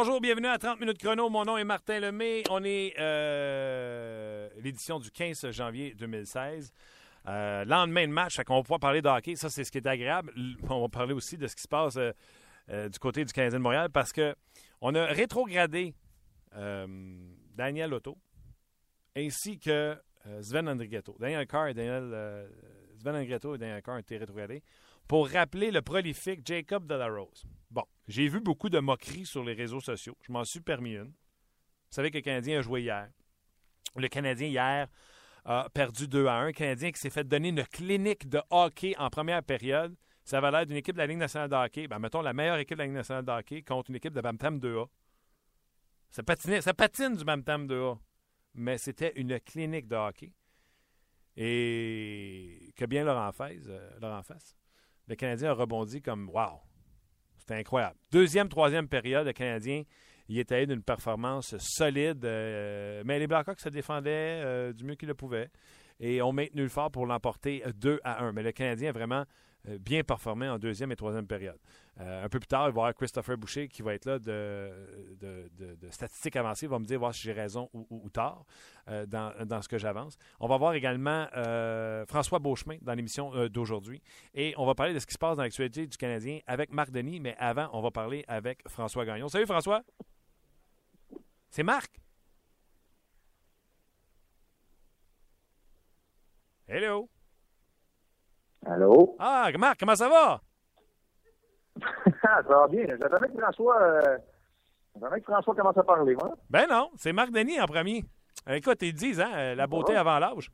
Bonjour, bienvenue à 30 minutes chrono. Mon nom est Martin Lemay. On est euh, l'édition du 15 janvier 2016. Euh, lendemain de match, on va pouvoir parler de hockey. Ça, c'est ce qui est agréable. On va parler aussi de ce qui se passe euh, du côté du Canadien de Montréal parce que on a rétrogradé Daniel Otto ainsi que Sven Andrighetto. Daniel Carr et Daniel, Sven Andrighetto et Daniel Carr ont été rétrogradés pour rappeler le prolifique Jacob Delarose. Bon, j'ai vu beaucoup de moqueries sur les réseaux sociaux. Je m'en suis permis une. Vous savez que le Canadien a joué hier. Le Canadien, hier, a perdu 2 à 1. Le Canadien qui s'est fait donner une clinique de hockey en première période. Ça avait l'air d'une équipe de la Ligue nationale de hockey. Ben, mettons la meilleure équipe de la Ligue nationale de hockey contre une équipe de Bam-Tam 2A. Ça, patinait, ça patine du Bam-Tam 2A. Mais c'était une clinique de hockey. Et que bien Laurent fasse, euh, Laurent fasse. Le Canadien a rebondi comme Wow! C'était incroyable. Deuxième, troisième période, le Canadien il était d'une performance solide, euh, mais les Blackhawks se défendaient euh, du mieux qu'ils le pouvaient et ont maintenu le fort pour l'emporter 2 à 1. Mais le Canadien a vraiment bien performé en deuxième et troisième période. Euh, un peu plus tard, il va y avoir Christopher Boucher qui va être là de, statistiques avancées. Il va me dire voir si j'ai raison ou, tort euh, dans, dans ce que j'avance. On va voir également euh, François Beauchemin dans l'émission euh, d'aujourd'hui. Et on va parler de ce qui se passe dans l'actualité du Canadien avec Marc Denis. Mais avant, on va parler avec François Gagnon. Salut François! C'est Marc. Hello. Allô? Ah, Marc, comment ça va? ça va bien. J'attendais que François. Euh... J'attendais que François commence à parler, moi. Ben non, c'est Marc Denis en premier. Euh, Écoute, ils disent, hein, euh, la beauté avant l'âge.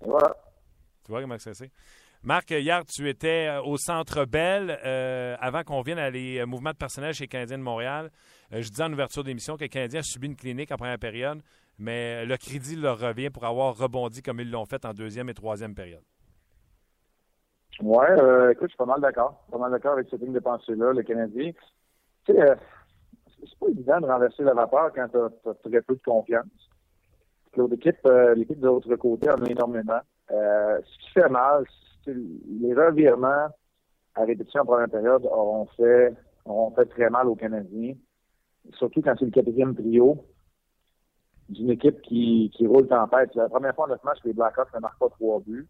Voilà. Tu vois comment ça c'est? Marc, hier, tu étais euh, au Centre Bell euh, avant qu'on vienne à les mouvements de personnel chez les Canadiens de Montréal. Euh, je disais en ouverture d'émission que les Canadiens ont subi une clinique en première période, mais le crédit leur revient pour avoir rebondi comme ils l'ont fait en deuxième et troisième période. Ouais, euh, écoute, je suis pas mal d'accord. Pas mal d'accord avec cette ligne de pensée-là, le Canadien. Tu sais, euh, c'est pas évident de renverser la vapeur quand t'as as très peu de confiance. L'autre équipe, euh, l'équipe de l'autre côté en a énormément. Euh, ce qui fait mal, c'est les revirements à répétition en première période auront fait, auront fait très mal aux Canadiens. Surtout quand c'est le quatrième trio d'une équipe qui, qui roule tempête. C'est la première fois en notre match que les Blackhawks ne marquent pas trois buts.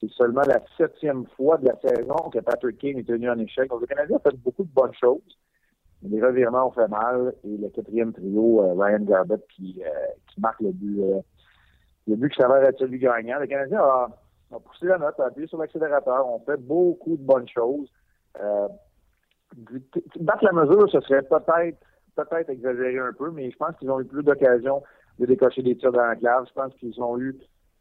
C'est seulement la septième fois de la saison que Patrick King est tenu en échec. Donc, le Canadien a fait beaucoup de bonnes choses. Les revirements ont fait mal. Et le quatrième trio, euh, Ryan Garbett, qui, euh, qui marque le but, euh, le but qui s'avère être celui gagnant. Le Canadien a, a poussé la note, a appuyé sur l'accélérateur. On fait beaucoup de bonnes choses. Euh, battre la mesure, ce serait peut-être peut-être exagéré un peu, mais je pense qu'ils ont eu plus d'occasions de décocher des tirs dans la clave. Je pense qu'ils ont eu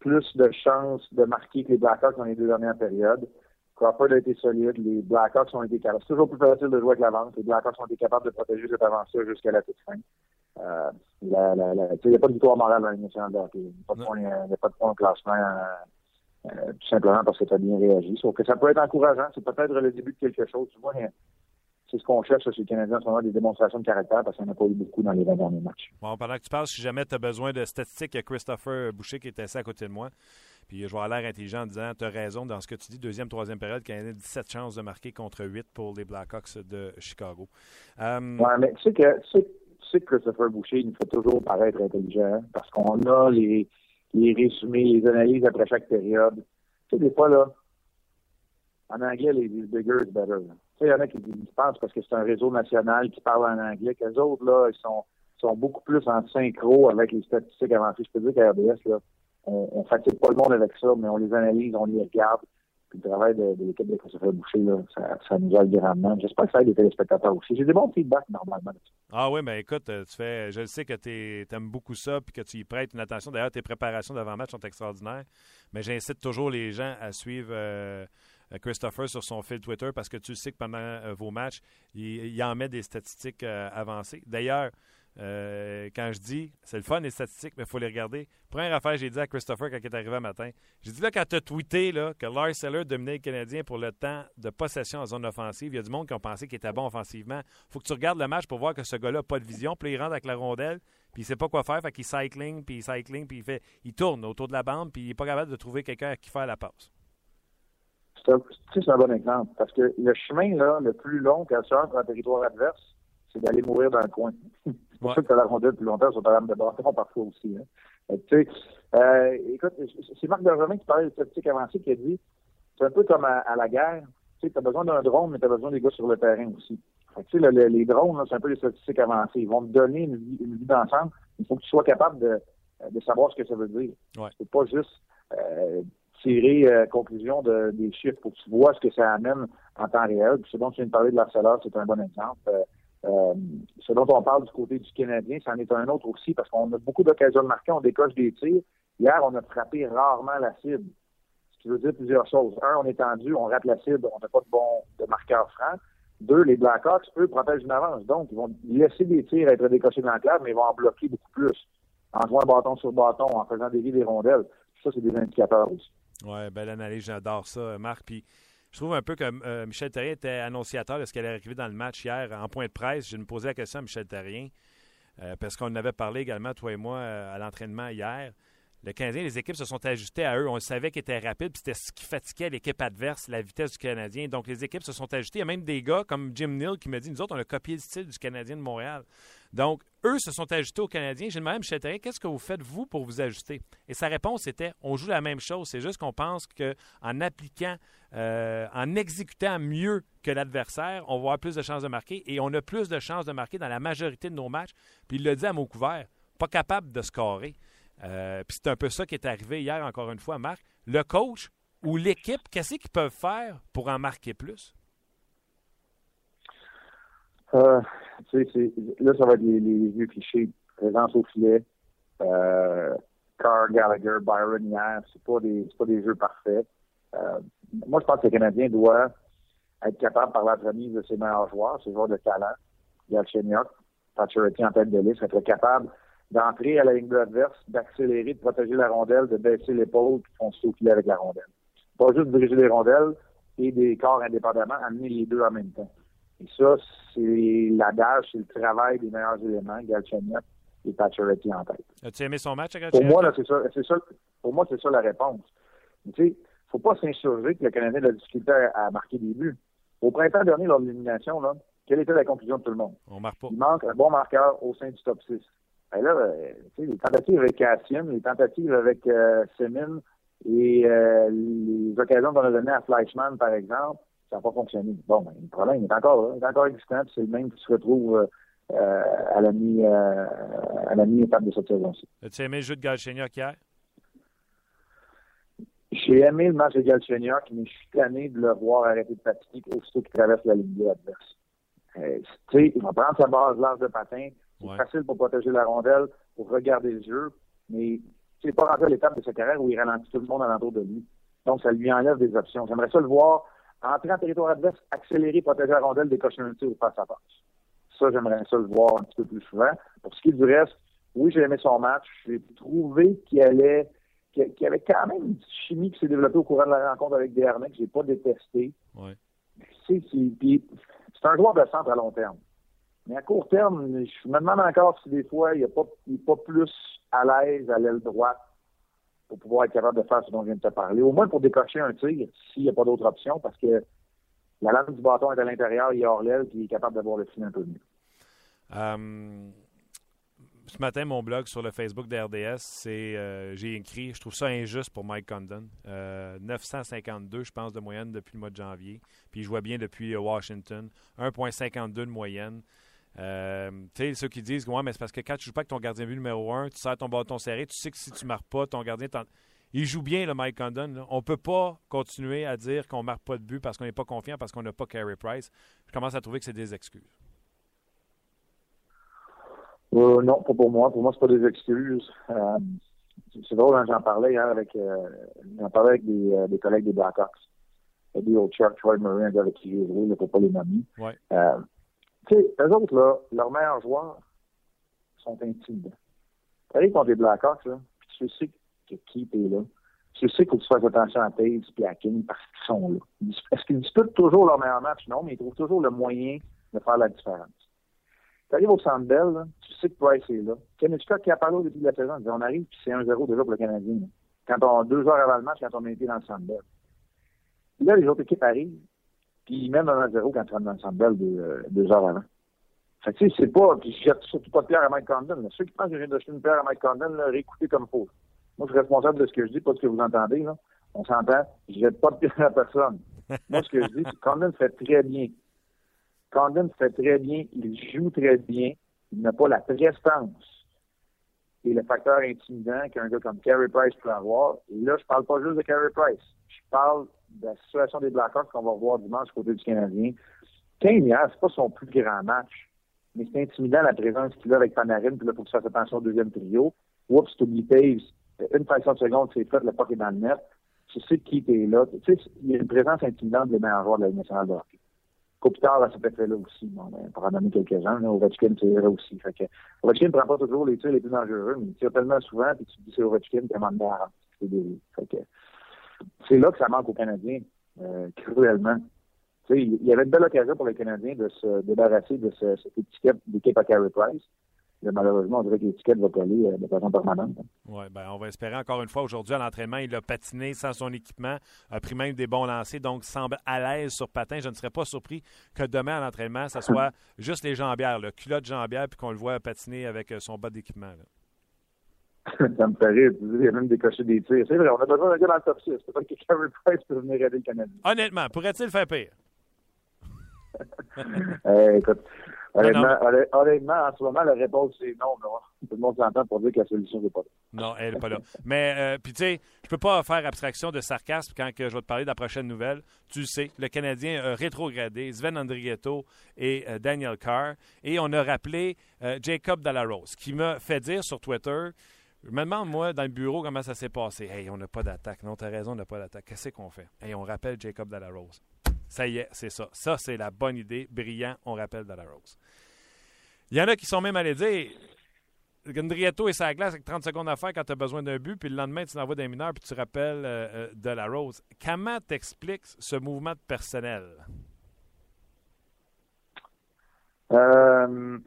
plus de chances de marquer que les Blackhawks dans les deux dernières périodes. Crawford a été solide, les Blackhawks ont été capables. C'est toujours plus facile de jouer avec l'avance. Les Blackhawks ont été capables de protéger cette avance-là jusqu'à la toute fin. Euh, la- la- la- tu sais, il n'y a pas de victoire morale dans nationale de hockey. Il n'y a pas de Non. point, euh, a pas de point au classement, euh, euh, tout simplement parce que tu as bien réagi. Sauf que ça peut être encourageant. C'est peut-être le début de quelque chose. Tu vois, c'est ce qu'on cherche chez les Canadiens en ce moment, des démonstrations de caractère, parce qu'il n'y en a pas eu beaucoup dans les 20 derniers matchs. Bon, pendant que tu parles, si jamais tu as besoin de statistiques, il y a Christopher Boucher qui est assis à côté de moi. Puis je avoir l'air intelligent en disant Tu as raison dans ce que tu dis. Deuxième, troisième période, a 17 chances de marquer contre 8 pour les Blackhawks de Chicago. Euh, Ouais, mais tu sais que, tu sais, tu sais que Christopher Boucher il nous fait toujours paraître intelligent hein, parce qu'on a les, les résumés, les analyses après chaque période. Tu sais, des fois, là, en anglais, les disent bigger is better. là. Il y en a qui qui pensent parce que c'est un réseau national qui parle en anglais, qu'eux autres, là, ils sont, beaucoup plus en synchro avec les statistiques avancées. Je peux dire qu'à là, on, on fatigue pas le monde avec ça, mais on les analyse, on les regarde. Puis le travail de, de l'équipe de Christopher Boucher, là, ça, ça nous aide grandement. J'espère que ça aide les téléspectateurs aussi. J'ai des bons feedbacks normalement. Ah oui, mais écoute, euh, tu fais, je sais que tu aimes beaucoup ça puis que tu y prêtes une attention. D'ailleurs, tes préparations d'avant-match sont extraordinaires. Mais j'incite toujours les gens à suivre euh, Christopher sur son fil Twitter parce que tu sais que pendant euh, vos matchs, il, en met des statistiques euh, avancées. D'ailleurs, euh, quand je dis, c'est le fun les statistiques, mais il faut les regarder. Première affaire, j'ai dit à Christopher quand il est arrivé un matin, j'ai dit là, quand tu as tweeté là, que Lars Seller dominait le Canadien pour le temps de possession en zone offensive, il y a du monde qui ont pensé qu'il était bon offensivement. faut que tu regardes le match pour voir que ce gars-là n'a pas de vision. Puis il rentre avec la rondelle, puis il sait pas quoi faire, fait qu'il cycling, puis il cycling, puis il il tourne autour de la bande, puis il n'est pas capable de trouver quelqu'un à qui faire la passe. Un, sais, c'est un bon exemple. Parce que le chemin là, le plus long qu'elle sort dans le territoire adverse, c'est d'aller mourir dans le coin. c'est pour ça que la rondelle plus longtemps sur ta lame de bâton parfois aussi. Hein. tu sais, euh, écoute, c'est Marc Benjamin qui parlait de statistique avancée qui a dit c'est un peu comme à, la guerre. Tu sais, as besoin d'un drone, mais tu as besoin des gars sur le terrain aussi. tu sais, les drones, c'est un peu les statistiques avancées. Ils vont te donner une vie, une vie d'ensemble. Il faut que tu sois capable de, de savoir ce que ça veut dire. Ouais. C'est pas juste euh, tirer euh, conclusion de, des chiffres pour que tu vois ce que ça amène en temps réel. Puis ce dont tu viens de parler de l'harceleur, c'est un bon exemple. Euh, euh, ce dont on parle du côté du Canadien, c'en est un autre aussi, parce qu'on a beaucoup d'occasions de marquer, on décoche des tirs. Hier, on a frappé rarement la cible. Ce qui veut dire plusieurs choses. Un, on est tendu, on rate la cible, on n'a pas de bon de marqueur franc. Deux, les Blackhawks, eux, protègent une avance. Donc, ils vont laisser des tirs être décochés dans la clave, mais ils vont en bloquer beaucoup plus. En jouant bâton sur bâton, en faisant des des rondelles. Ça, c'est des indicateurs aussi. Oui, belle analyse, j'adore ça, Marc. Puis je trouve un peu que euh, Michel Terrien était annonciateur de ce qui allait arriver dans le match hier en point de presse. Je me posais la question à Michel Terrien, euh, parce qu'on avait parlé également, toi et moi, euh, à l'entraînement hier. Le Canadien, les équipes se sont ajustées à eux. On savait qu'ils étaient rapides, puis c'était ce qui fatiguait l'équipe adverse, la vitesse du Canadien. Donc, les équipes se sont ajustées. Il y a même des gars comme Jim Neal qui me dit Nous autres, on a copié le style du Canadien de Montréal. Donc, eux se sont ajustés aux Canadiens. J'ai demandé à Michel Qu'est-ce que vous faites, vous, pour vous ajuster? Et sa réponse était On joue la même chose. C'est juste qu'on pense qu'en appliquant, euh, en exécutant mieux que l'adversaire, on va avoir plus de chances de marquer. Et on a plus de chances de marquer dans la majorité de nos matchs. Puis il le dit à mot couvert pas capable de scorer. Euh, puis c'est un peu ça qui est arrivé hier, encore une fois, Marc. Le coach ou l'équipe, qu'est-ce qu'ils peuvent faire pour en marquer plus? Euh, là, ça va être les, les vieux clichés. Présence au filet. Euh, Carr, Gallagher, Byron hier, c'est pas des pas des jeux parfaits. Euh, moi, je pense que le Canadien doit être capable par la remise de ses meilleurs joueurs, ses joueurs de talent. Galchenyuk, Pacioretty en tête de liste, être capable d'entrer à la ligne adverse, d'accélérer, de protéger la rondelle, de baisser l'épaule, puis de foncer au filet avec la rondelle. Pas juste diriger les rondelles et des corps indépendamment, amener les deux en même temps. Et ça, c'est l'adage, c'est le travail des meilleurs éléments, Galchenyuk et Pacioretty en tête. As-tu aimé son match, Pour moi, c'est ça, c'est ça, pour moi, c'est ça la réponse. tu sais, faut pas s'insurger que le Canadien a la difficulté à, marquer des buts. Au printemps dernier, lors de l'élimination, là, quelle était la conclusion de tout le monde? On marque pas. Il manque un bon marqueur au sein du top 6. Ben là, euh, les tentatives avec Cassian, les tentatives avec euh, Semin et euh, les occasions qu'on a données à Fleischmann, par exemple, ça n'a pas fonctionné. Bon, ben, le problème est encore là, il est encore existant, c'est le même qui se retrouve euh, à la mi à la mi-étape de cette saison-ci. As-tu aimé le jeu de Galchenyuk hier? J'ai aimé le match de Galchenyuk, mais je suis tanné de le voir arrêter de fatiguer aussitôt qu'il traverse la ligne adverse. Euh, tu sais, il va prendre sa base large de patin, c'est facile pour protéger la rondelle, pour regarder le jeu, mais c'est pas rentré à l'étape de sa carrière où il ralentit tout le monde alentour de lui. Donc, ça lui enlève des options. J'aimerais ça le voir entrer en territoire adverse, accélérer, protéger la rondelle, décocher un tir ou faire sa passe. Ça, j'aimerais ça le voir un petit peu plus souvent. Pour ce qui est du reste, oui, j'ai aimé son match. J'ai trouvé qu'il allait qu'il y avait quand même une chimie qui s'est développée au courant de la rencontre avec Desharnais que j'ai pas détesté. Ouais. C'est un joueur de centre à long terme. Mais à court terme, je me demande encore si des fois, il n'est pas, pas plus à l'aise à l'aile droite pour pouvoir être capable de faire ce dont je viens de te parler. Au moins pour décocher un tir, s'il n'y a pas d'autre option, parce que la lame du bâton est à l'intérieur, il hors l'aile, puis il est capable d'avoir le filet un peu mieux. Euh, ce matin, mon blog sur le Facebook de RDS, c'est euh, j'ai écrit, je trouve ça injuste pour Mike Condon. 952, euh, je pense, de moyenne depuis le mois de janvier. Puis il jouait bien depuis Washington. 1,52 de moyenne. Euh, tu sais, ceux qui disent, ouais, mais c'est parce que quand tu joues pas avec ton gardien but numéro 1, tu sers ton bâton serré, tu sais que si tu marques pas, ton gardien. Il joue bien, le Mike Condon. On peut pas continuer à dire qu'on marque pas de but parce qu'on n'est pas confiant, parce qu'on n'a pas Carey Price. Je commence à trouver que c'est des excuses. Euh, non, pas pour moi. Pour moi, c'est pas des excuses. Euh, c'est drôle, hein, j'en parlais hier avec, euh, j'en parlais avec des, des, collègues des Blackhawks. Eddie Troy Murray, un gars avec qui j'ai joué, là, pour pas les nommer. Ouais. Tu sais, eux autres, là, leurs meilleurs joueurs sont intimidants. Tu arrives contre les Blackhawks, là, puis tu sais que qui est là. Tu sais qu'il faut que tu fasses attention à Taves et à King parce qu'ils sont là. Est-ce qu'ils disputent toujours leur meilleur match? Non, mais ils trouvent toujours le moyen de faire la différence. Tu arrives au Centre Bell, tu sais que Price est là. Kenny qui a parlé au début de la saison, on arrive, puis c'est 1-0 déjà pour le Canadien. Quand on deux heures avant le match, quand on été dans le Centre. Là, les autres équipes arrivent, puis même 1-0 quand tu rentres dans le euh, deux heures avant. Fait que, tu sais, c'est pas, puis je jette surtout pas de pierre à Mike Condon. Ceux qui pensent que viens d'acheter une pierre à Mike Condon, là, réécoutez comme il faut. Moi, je suis responsable de ce que je dis, pas de ce que vous entendez, là. On s'entend, je jette pas de pierre à personne. Moi, ce que je dis, c'est que Condon fait très bien. Condon fait très bien, il joue très bien, il n'a pas la prestance et le facteur intimidant qu'un gars comme Carey Price peut avoir. Et là, je parle pas juste de Carey Price. Je parle la situation des Blackhawks qu'on va voir dimanche côté du Canadien. Kane, c'est pas son plus grand match mais c'est intimidant la présence qu'il a avec Panarin, puis là, il faut que tu fasses attention au deuxième trio. Oups, t'oublies Paves, une fraction de seconde, c'est fait, le puck est dans le net. Tu sais qui est là. Tu sais, il y a une présence intimidante des meilleurs joueurs de la Ligue nationale de hockey. Kopitar a cet effet-là aussi. Bon, ben, pour en donner quelques-uns, Ovechkin, c'est là aussi. Fait que, Ovechkin ne prend pas toujours les tirs les plus dangereux, mais il tire tellement souvent, puis tu te dis c'est Ovechkin, à un moment donné, c'est là que ça manque aux Canadiens, euh, cruellement il y avait une belle occasion pour les Canadiens de se débarrasser de cette étiquette d'équipe à Carey Price. Mais malheureusement, on dirait que l'étiquette va coller euh, de façon permanente. Oui, ben, on va espérer encore une fois. Aujourd'hui, à l'entraînement, il a patiné sans son équipement, a pris même des bons lancers, donc semble à l'aise sur patin. Je ne serais pas surpris que demain, à l'entraînement, ce soit juste les jambières, le culotte jambière, puis qu'on le voit patiner avec son bas d'équipement. ça me rire. Il y a même décoché des tirs. C'est vrai, on a besoin d'un gars dans le top 6. Peut-être que Carey Price peut venir aider le Canadien. Honnêtement, pourrait-il faire pire? Eh, écoute, honnêtement, en ce moment, la réponse c'est non. Tout le monde s'entend pour dire que la solution n'est pas là. Non, elle n'est pas là. Mais, euh, puis tu sais, je peux pas faire abstraction de sarcasme quand que je vais te parler de la prochaine nouvelle. Tu le sais, le Canadien a rétrogradé Sven Andrigetto et euh, Daniel Carr. Et on a rappelé euh, Jacob Dallarose, qui m'a fait dire sur Twitter je me demande, moi, dans le bureau, comment ça s'est passé. Hey, on n'a pas d'attaque. Non, tu as raison, on n'a pas d'attaque. Qu'est-ce qu'on fait? Hey, on rappelle Jacob Dallarose. Ça y est, c'est ça. Ça, c'est la bonne idée. Brillant, on rappelle de la Rose. Il y en a qui sont même allés dire Gandrietto et sa glace avec 30 secondes à faire quand tu as besoin d'un but, puis le lendemain, tu l'envoies d'un mineur, puis tu rappelles euh, euh, de la Rose. Comment t'expliques ce mouvement de personnel? Euh,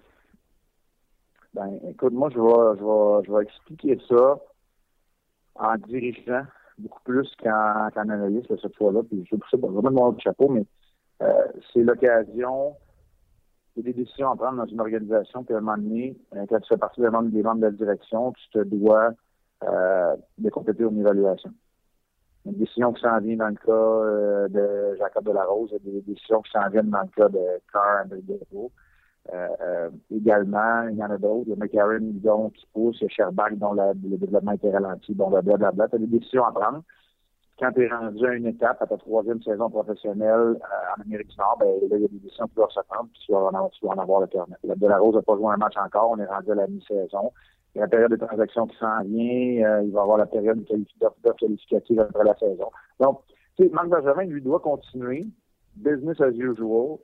ben, écoute, moi, je vais, expliquer ça en dirigeant beaucoup plus qu'en analyste cette fois-là. Puis je sais pas vraiment mon chapeau, mais euh, c'est l'occasion il des décisions à prendre dans une organisation, puis à un moment donné, euh, quand tu fais partie des membres, des membres de la direction, tu te dois euh, de compléter une évaluation. Une décision qui s'en vient dans le cas de Jacob Delarose, des décisions qui s'en viennent dans le cas de Carr euh, également, il y en a d'autres. Il y a McCarron donc, qui pousse, il y a Sherbach dont le développement était ralenti, bon, blablabla. Tu as des décisions à prendre. Quand tu es rendu à une étape, à ta troisième saison professionnelle euh, en Amérique du Nord, ben, là, il y a des décisions qui doivent se prendre, puis tu vas en, tu vas en avoir le cœur net. De la Rose n'a pas joué un match encore, on est rendu à la mi-saison. Il y a la période de transaction qui s'en vient, il va y avoir la période d'offre qualificative après la saison. Donc, tu sais, Marc Bergevin, lui, doit continuer, business as usual,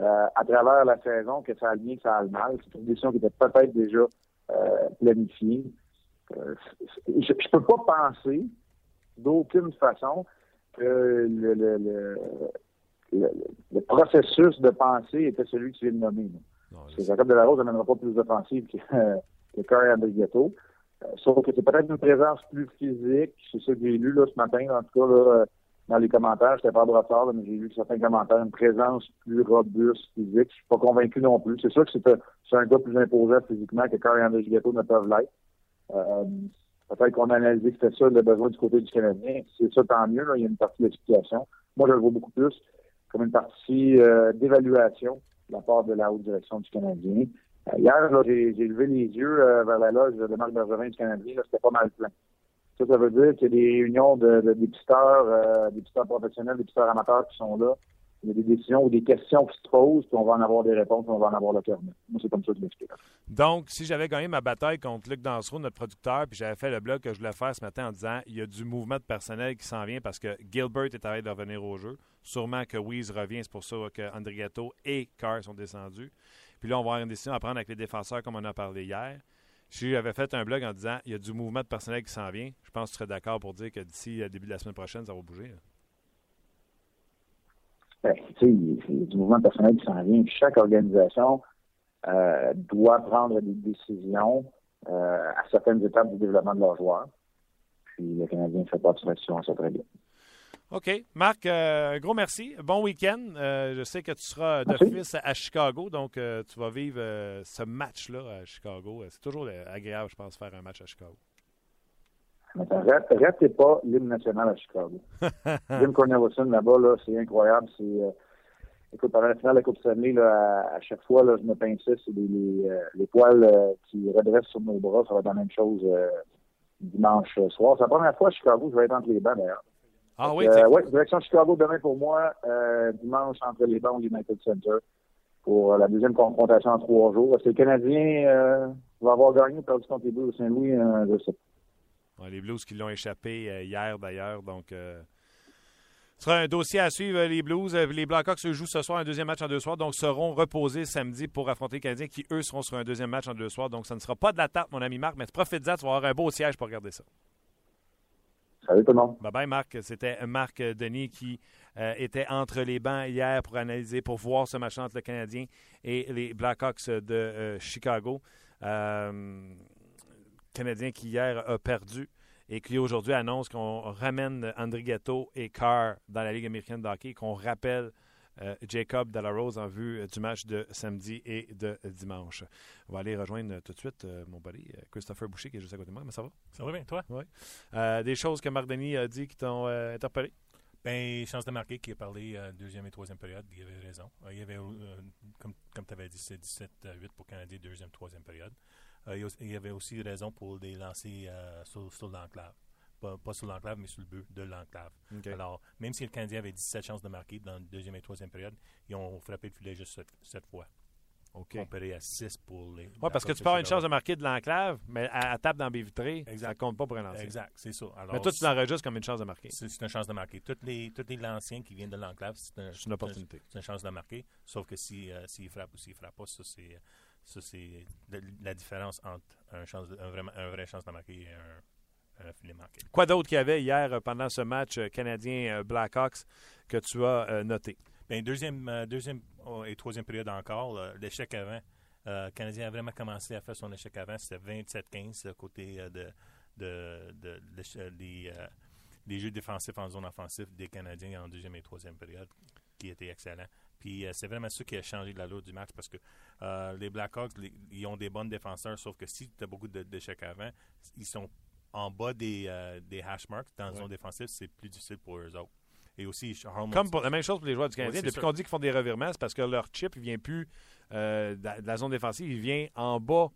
euh, à travers la saison, que ça a le bien, que ça a le mal. C'est une décision qui était peut-être déjà euh, planifiée. Euh, je ne peux pas penser d'aucune façon que le, le, le, processus de pensée était celui que tu viens de nommer. Jacob Delarose n'amènera pas plus d'offensive que, que Curry Andrigetto. sauf que c'est peut-être une présence plus physique. C'est ça que j'ai lu là, ce matin, en tout cas. Là, dans les commentaires, j'étais pas brossard, mais j'ai vu certains commentaires, une présence plus robuste physique. Je suis pas convaincu non plus. C'est sûr que c'est un gars plus imposant physiquement que Carl André Gigetto ne peuvent l'être. Euh, Peut-être qu'on a analysé que c'était ça le besoin du côté du Canadien. C'est ça, tant mieux. Là. Il y a une partie d'explication. Moi, je le vois beaucoup plus comme une partie euh, d'évaluation de la part de la haute direction du Canadien. Euh, hier, j'ai levé les yeux euh, vers la loge de Marc Bergevin du Canadien. C'était pas mal plein. Ça, ça veut dire qu'il y a des réunions de, de, des euh, professionnels, des pisteurs amateurs qui sont là. Il y a des décisions ou des questions qui se posent, puis on va en avoir des réponses, puis on va en avoir le cœur. Moi, c'est comme ça que je l'explique. Donc, si j'avais gagné ma bataille contre Luc Dansereau, notre producteur, puis j'avais fait le blog que je voulais faire ce matin en disant il y a du mouvement de personnel qui s'en vient parce que Gilbert est train de revenir au jeu. Sûrement que Weeze revient, c'est pour ça que Andrigato et Carr sont descendus. Puis là, on va avoir une décision à prendre avec les défenseurs comme on a parlé hier. Si j'avais fait un blog en disant il y a du mouvement de personnel qui s'en vient, je pense que tu serais d'accord pour dire que d'ici le début de la semaine prochaine, ça va bouger. Ben, tu sais, il y a du mouvement de personnel qui s'en vient. Chaque organisation euh, doit prendre des décisions euh, à certaines étapes du développement de leurs joueurs. Puis le Canadien fait pas de à ça très bien. OK. Marc, un gros merci. Bon week-end. je sais que tu seras d'office à Chicago, donc tu vas vivre ce match-là à Chicago. C'est toujours agréable, je pense, faire un match à Chicago. Ratez pas l'hymne national à Chicago. Jim Cornelison, là-bas, là, c'est incroyable. C'est, euh, écoute, pendant la finale de la Coupe Stanley, là, à, chaque fois, là, je me pinçais, c'est les, les, euh, les poils euh, qui redressent sur nos bras. Ça va être la même chose dimanche soir. C'est la première fois à Chicago je vais être entre les bancs, d'ailleurs. Ah oui, Oui, direction Chicago demain pour moi. dimanche, entre les bancs au United Center pour la deuxième confrontation en trois jours. Est-ce que le Canadien va avoir gagné ou perdu contre les Blues de Saint-Louis? je sais pas les Blues qui l'ont échappé euh, hier d'ailleurs. Donc, euh, ce sera un dossier à suivre, les Blues. Euh, les Blackhawks se jouent ce soir un deuxième match en deux soirs, donc seront reposés samedi pour affronter les Canadiens qui, eux, seront sur un deuxième match en deux soirs. Donc, ça ne sera pas de la tarte, mon ami Marc, mais profite-en, tu vas avoir un beau siège pour regarder ça. Salut tout le monde. Bye bye, Marc. C'était Marc Denis qui était entre les bancs hier pour analyser, pour voir ce match entre le Canadien et les Blackhawks de Chicago. Canadien qui hier a perdu et qui aujourd'hui annonce qu'on ramène André Ghetto et Carr dans la Ligue américaine de hockey, qu'on rappelle euh, Jacob Delarose en vue du match de samedi et de dimanche. On va aller rejoindre tout de suite euh, mon buddy Christopher Boucher qui est juste à côté de moi. Mais ça va? Ça va bien, toi? Oui. Euh, des choses que Marc Denis a dit qui t'ont interpellé? Ben, chance de marquer qui a parlé deuxième et troisième période, il avait raison. il y avait, comme, comme tu avais dit, c'est 17-8 pour Canadien, deuxième, troisième période. Euh, il y avait aussi raison pour les lancer euh, sur, l'enclave. Pas, sur l'enclave, mais sur le but de l'enclave. Alors, même si le Canadien avait 17 chances de marquer dans la deuxième et troisième période, ils ont frappé le filet juste cette, fois. OK. Comparé à 6 pour les. Oui, parce que tu peux avoir une chance de marquer de l'enclave, mais à, tape dans la baie vitrée, ça compte pas pour un lancer. Exact, c'est ça. mais toi, tu l'enregistres comme une chance de marquer. C'est une chance de marquer. Tous les, tous les lanciens qui viennent de l'enclave, c'est une, opportunité. C'est une chance de marquer. Sauf que s'ils si, euh, frappent ou s'ils ne frappent pas, ça, c'est ça, c'est la différence entre un, chance un, vraiment, un vrai chance de marquer et un, Quoi d'autre qu'il y avait hier euh, pendant ce match euh, canadien-Blackhawks euh, que tu as noté? Bien, deuxième, deuxième oh, et troisième période encore, l'échec avant. le Canadien a vraiment commencé à faire son échec avant. C'était 27-15 côté de, de, de, des, jeux défensifs en zone offensive des Canadiens en deuxième et troisième période, qui était excellent. Puis c'est vraiment ça qui a changé de l'allure du match parce que les Blackhawks, ils ont des bons défenseurs, sauf que si tu as beaucoup d'échecs avant, ils sont en bas des, euh, des hash marks dans la zone défensive, c'est plus difficile pour eux autres. Et aussi, Comme pour la même chose pour les joueurs du Canadien. Depuis qu'on dit qu'ils font des revirements, c'est parce que leur chip, il vient plus euh, de la zone défensive, il vient en bas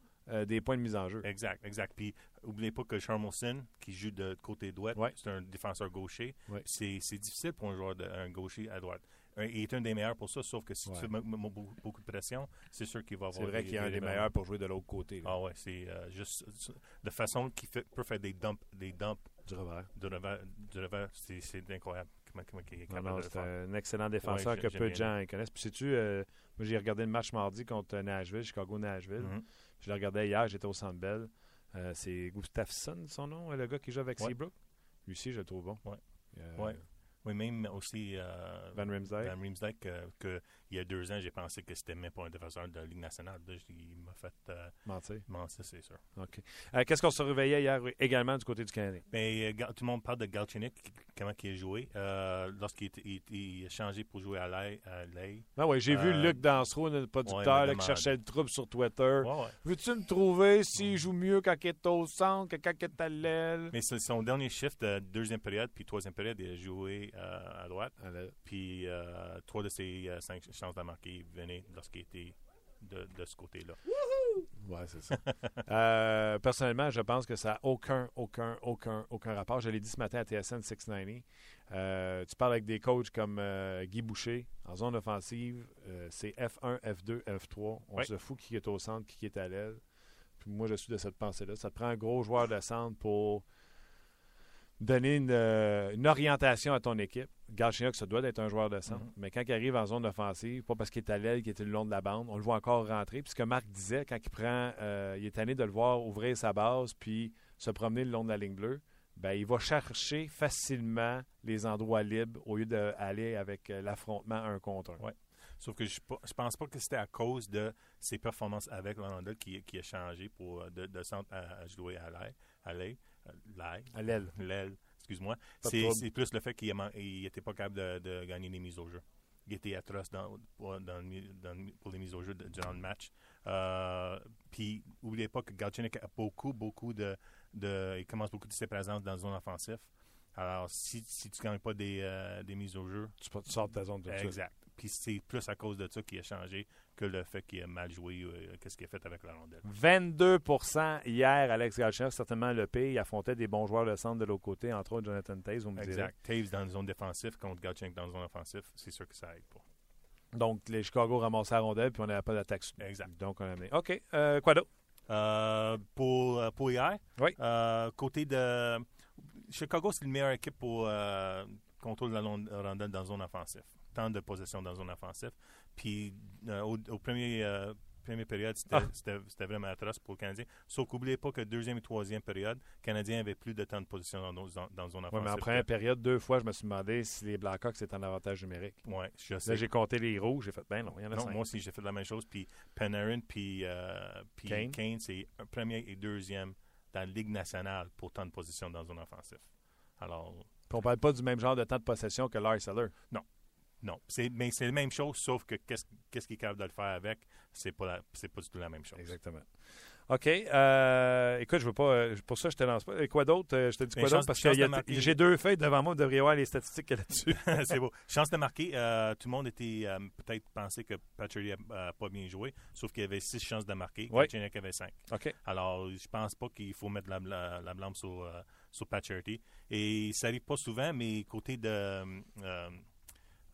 des points de mise en jeu. Exact, exact. Puis, n'oubliez pas que Charmelson, qui joue de côté droit, c'est un défenseur gaucher. C'est difficile pour un joueur de, un gaucher à droite il est un des meilleurs pour ça, sauf que si tu mets beaucoup, de pression, c'est sûr qu'il va avoir. C'est vrai qu'il est un des meilleurs pour jouer de l'autre côté. Ah ouais, c'est euh, juste de façon qu'il peut faire des dumps, des dumps du revers. Du revers, du revers c'est incroyable. c'est un excellent défenseur que peu de gens connaissent. Puis sais-tu, euh, moi j'ai regardé le match mardi contre Nashville, Chicago-Nashville. Mm-hmm. Je le regardais hier, j'étais au Centre Bell. Euh, c'est Gustafsson, son nom, le gars qui joue avec Seabrook? Lui aussi, je le trouve bon. Ouais. ouais. Oui, même aussi euh, Van Riemsdyk. Van Riemsdyk, euh, que, il y a deux ans, j'ai pensé que c'était même pas un défenseur de la Ligue nationale. il m'a fait euh, mentir. Mentir, c'est sûr. OK. Qu'est-ce qu'on se réveillait hier également du côté du Canadien? Mais, ben, tout le monde parle de Galchenyuk, comment il a joué. Lorsqu'il a changé pour jouer à l'aile. Ah oui, j'ai vu Luc Dansereau, notre producteur, qui cherchait le trouble sur Twitter. Veux-tu me trouver s'il joue mieux quand il est au centre que quand il est à l'aile? Mais c'est son dernier shift de deuxième période, puis troisième période, il a joué euh, à droite. Puis euh, trois de ses euh, cinq chances de marquer venaient lorsqu'il était de, de ce côté-là. Oui, c'est ça. personnellement, je pense que ça n'a aucun, aucun, aucun, aucun rapport. Je l'ai dit ce matin à TSN 690. tu parles avec des coachs comme Guy Boucher en zone offensive. c'est F1, F2, F3. On se fout qui est au centre, qui est à l'aile. moi, je suis de cette pensée-là. Ça te prend un gros joueur de centre pour donner euh, une, orientation à ton équipe. Galchenyuk, ça doit être un joueur de centre, mm-hmm. mais quand il arrive en zone offensive, pas parce qu'il est à l'aile, qu'il était le long de la bande, on le voit encore rentrer. Puis ce que Marc disait, quand il prend, euh, il est tanné de le voir ouvrir sa base puis se promener le long de la ligne bleue, ben, il va chercher facilement les endroits libres au lieu d'aller avec euh, l'affrontement un contre un. Ouais. Sauf que je, je pense pas que c'était à cause de ses performances avec Ronaldo qui, qui a changé pour de, centre à, jouer à l'aile. L'aile à l'aile. L'aile. excuse-moi. C'est plus le fait qu'il n'était pas capable de, de gagner les mises au jeu. Il était atroce dans, pour, dans dans pour les mises au jeu de- durant le match. Euh, Puis, n'oubliez pas que Galchenyuk a beaucoup, beaucoup de, de. Il commence beaucoup de ses présences dans la zone offensive. Alors, si, si tu ne gagnes pas des, euh, des mises au jeu, Tu, tu sors de ta zone de exact. Puis c'est plus à cause de ça qu'il a changé que le fait qu'il a mal joué, euh, qu'est-ce qu'il a fait avec la rondelle. 22% hier, Alex Galchenyuk, certainement le pire. Il affrontait des bons joueurs de centre de l'autre côté, entre autres Jonathan Taze, vous me. Exact. Taves dans la zone défensive contre Galchenyuk dans la zone offensive, c'est sûr que ça aide pas. Donc, les Chicago ramassaient la rondelle, puis on n'avait pas d'attaque. Exact. Donc, on a amené. OK. Euh, quoi d'autre? Euh, pour, euh, pour hier, Oui. côté de. Chicago, c'est la meilleure équipe pour contrôle de la rondelle dans la zone offensive. Temps de possession dans la zone offensive. Puis, euh, au, au premier, euh, première période, c'était Ah. vraiment atroce pour le Canadien. Sauf qu'oubliez pas que deuxième et troisième période, le Canadien avait plus de temps de position dans, nos- dans, dans la zone Oui, offensive. mais en première période, deux fois, je me suis demandé si les Blackhawks étaient en avantage numérique. Ouais, je Là, sais. j'ai compté les rouges, j'ai fait, ben non, il y en a Non, cinq. moi aussi, j'ai fait la même chose. Puis Panarin, puis, euh, puis Kane. Kane, c'est premier et deuxième dans la Ligue nationale pour temps de position dans zone offensive. Alors, Puis on parle pas du même genre de temps de possession que Lars Eller. non. C'est, mais c'est la même chose, sauf que qu'est-ce, qu'il est capable de le faire avec, c'est pas, la- pas du tout la même chose. Exactement. OK. euh, écoute, je veux pas. euh, pour ça, je te lance pas. Et quoi d'autre? Euh, Je te dis quoi d'autre? Parce que de j'ai deux feuilles devant moi. Vous devriez voir les statistiques là-dessus. c'est beau. Chance de marquer. euh, tout le monde était euh, peut-être pensé que Patrick n'a pas bien joué, sauf qu'il y avait six chances de marquer. Ouais. Galchenyuk avait cinq. OK. Alors, je pense pas qu'il faut mettre la, la, la blâme sur, sur Pat Charity. Et ça arrive pas souvent, mais côté de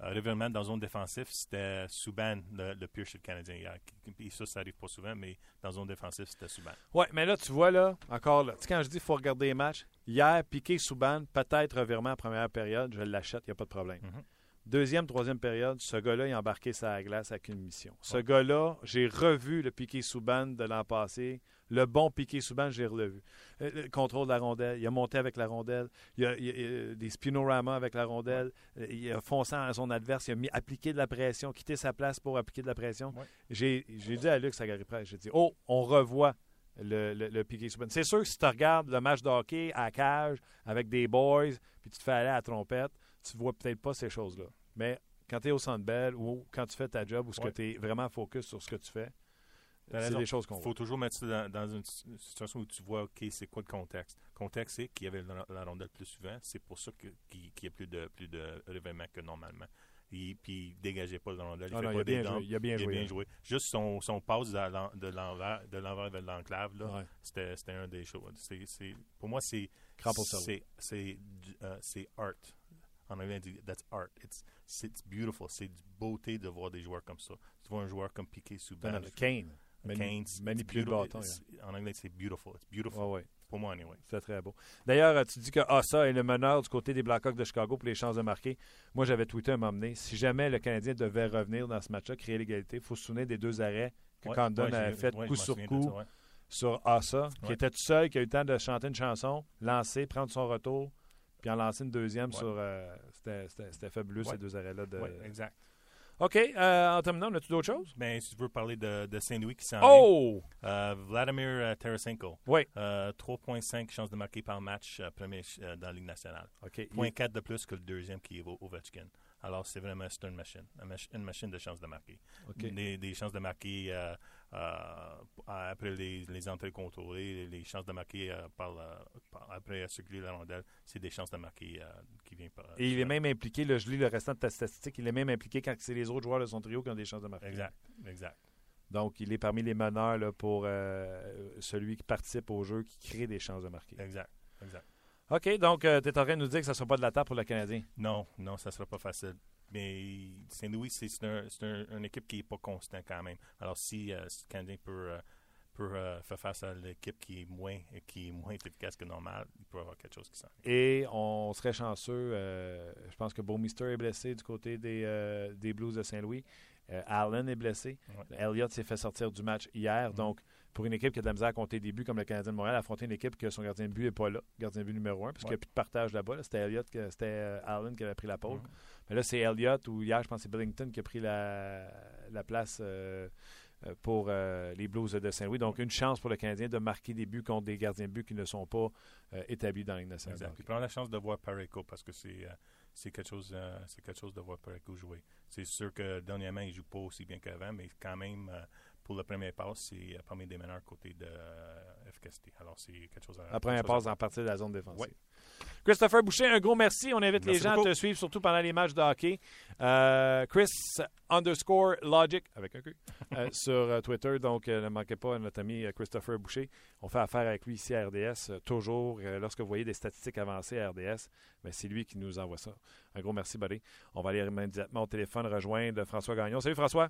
euh, Riverman dans zone défensive, c'était Subban le, le pire chez le Canadien hier. Et ça, ça arrive pas souvent, mais dans zone défensive, c'était Subban. Ouais, mais là, tu vois, là, encore là. Tu sais, quand je dis qu'il faut regarder les matchs, hier, Piqué Souban, peut-être revirement en première période, je l'achète, il n'y a pas de problème. Mhm. Deuxième, troisième période, ce gars-là, il a embarqué sa glace avec une mission. Ce gars-là, j'ai revu le Piqué Souban de l'an passé. Le bon Piqué Souban, j'ai revu. Euh, Le contrôle de la rondelle, il a monté avec la rondelle, il a, il a- il a des spinoramas avec la rondelle, Euh, il a foncé à son adverse, il a mis appliqué de la pression, quitté sa place pour appliquer de la pression. Ouais. J'ai dit à Luc Sagari-Presse, j'ai dit, oh, on revoit le, le, le Piqué Souban. C'est sûr que si tu regardes le match de hockey à cage avec des boys, puis tu te fais aller à la trompette, tu vois peut-être pas ces choses-là. Mais quand tu es au centre belle ou quand tu fais ta job ou ce Ouais. que tu es vraiment focus sur ce que tu fais, c'est raison. des choses qu'on Il voit. faut toujours mettre ça dans, dans une situation où tu vois, OK, c'est quoi le contexte? Le contexte, c'est qu'il y avait la, la rondelle plus souvent. C'est pour ça qu'il qu'il y a plus de, plus de révélements que normalement. Et, puis, il dégageait pas la rondelle. Il Ah fait non, pas il a des joué. Il a bien Il a joué. bien hein. joué. Juste son, son passe de l'en- de l'envers de l'enclave, Ouais. c'était un des choses. C'est- c'est- pour moi, c'est euh, art. En anglais, that's art. It's, c'est it's beautiful. C'est beauté de voir des joueurs comme ça. Tu vois un joueur comme Piqué le Kane. Mani- c'est- manipuler le bâton. En anglais, c'est beautiful. It's beautiful. Ouais. Pour moi, anyway. C'était très beau. D'ailleurs, euh, tu dis que Assa est le meneur du côté des Blackhawks de Chicago pour les chances de marquer. Moi, j'avais tweeté un moment donné. Si jamais le Canadien devait revenir dans ce match-là, créer l'égalité, il faut se souvenir des deux arrêts que Ouais, Condon ouais, fait coup sur coup ça, sur Assa, qui était tout seul, qui a eu le temps de chanter une chanson, lancer, prendre son retour, puis en lancer une deuxième sur. euh, c'était- fabuleux, ces deux arrêts-là. De... Exact. OK, euh, en terminant, on a-tu d'autres choses? Ben, si tu veux parler de, de Saint-Louis qui s'en Oh! vient, euh, Vladimir euh, Tarasenko. Oui. Euh, 3,5 chances de marquer par match, euh, premier euh, dans la Ligue nationale. OK. il- 0.4 de plus que le deuxième qui est Ov- Ovechkin. Alors, c'est vraiment une machine. Une, mach- une machine de chances de marquer. OK. Des, des chances de marquer euh, euh, après les, les entrées contrôlées, les chances de marquer euh, par, la- par- après circuler la rondelle, c'est des chances de marquer euh, qui viennent par. Et il est même impliqué, là, je lis le restant de ta statistique, il est même impliqué quand c'est les autres joueurs de son trio qui ont des chances de marquer. Exact, exact. Donc, il est parmi les meneurs là, pour euh, celui qui participe au jeu, qui crée des chances de marquer. Exact, exact. OK, donc tu es en train de nous dire que ça ne sera pas de la table pour le Canadien. Non, non, ça sera pas facile. Mais Saint-Louis, c'est un, c'est un- une équipe qui n'est pas constant quand même. Alors, si, euh, Canadien peut, euh, peut euh, faire face à l'équipe qui est moins qui est moins efficace que normal, il peut y avoir quelque chose qui s'en. Et on serait chanceux, euh, je pense que Beaumister est blessé du côté des, des Blues de Saint-Louis. Allen est blessé. Ouais. Elliott s'est fait sortir du match hier. Mhm. Donc, pour une équipe qui a de la misère à compter des buts comme le Canadien de Montréal, affronter une équipe que son gardien de but n'est pas là, gardien de but numéro un, parce qu'il n'y a plus de partage là-bas. là. C'était Elliott, c'était euh, Allen qui avait pris la pole. Mais là, c'est Elliott ou hier, je pense que c'est Billington qui a pris la, la place euh, pour les Blues de Saint-Louis. Donc, une chance pour le Canadien de marquer des buts contre des gardiens de but qui ne sont pas établis dans la Ligue nationale. Puis prendre la chance de voir Pareco parce que c'est c'est quelque chose c'est quelque chose de voir Pareco jouer. C'est sûr que dernièrement il joue pas aussi bien qu'avant, mais quand même pour le premier passe, c'est parmi des meneurs côté de FKST. Alors c'est quelque chose à La première passe en partie de la zone défensive. Christopher Boucher, un gros merci. On invite les gens à te suivre, surtout pendant les matchs de hockey. Euh, Chris underscore Logic, avec un cul, euh, sur euh, Twitter. Donc, ne manquez pas notre ami Christopher Boucher. On fait affaire avec lui ici à RDS. toujours, lorsque vous voyez des statistiques avancées à RDS, ben, c'est lui qui nous envoie ça. Un gros merci, Buddy. On va aller immédiatement au téléphone rejoindre François Gagnon. Salut, François.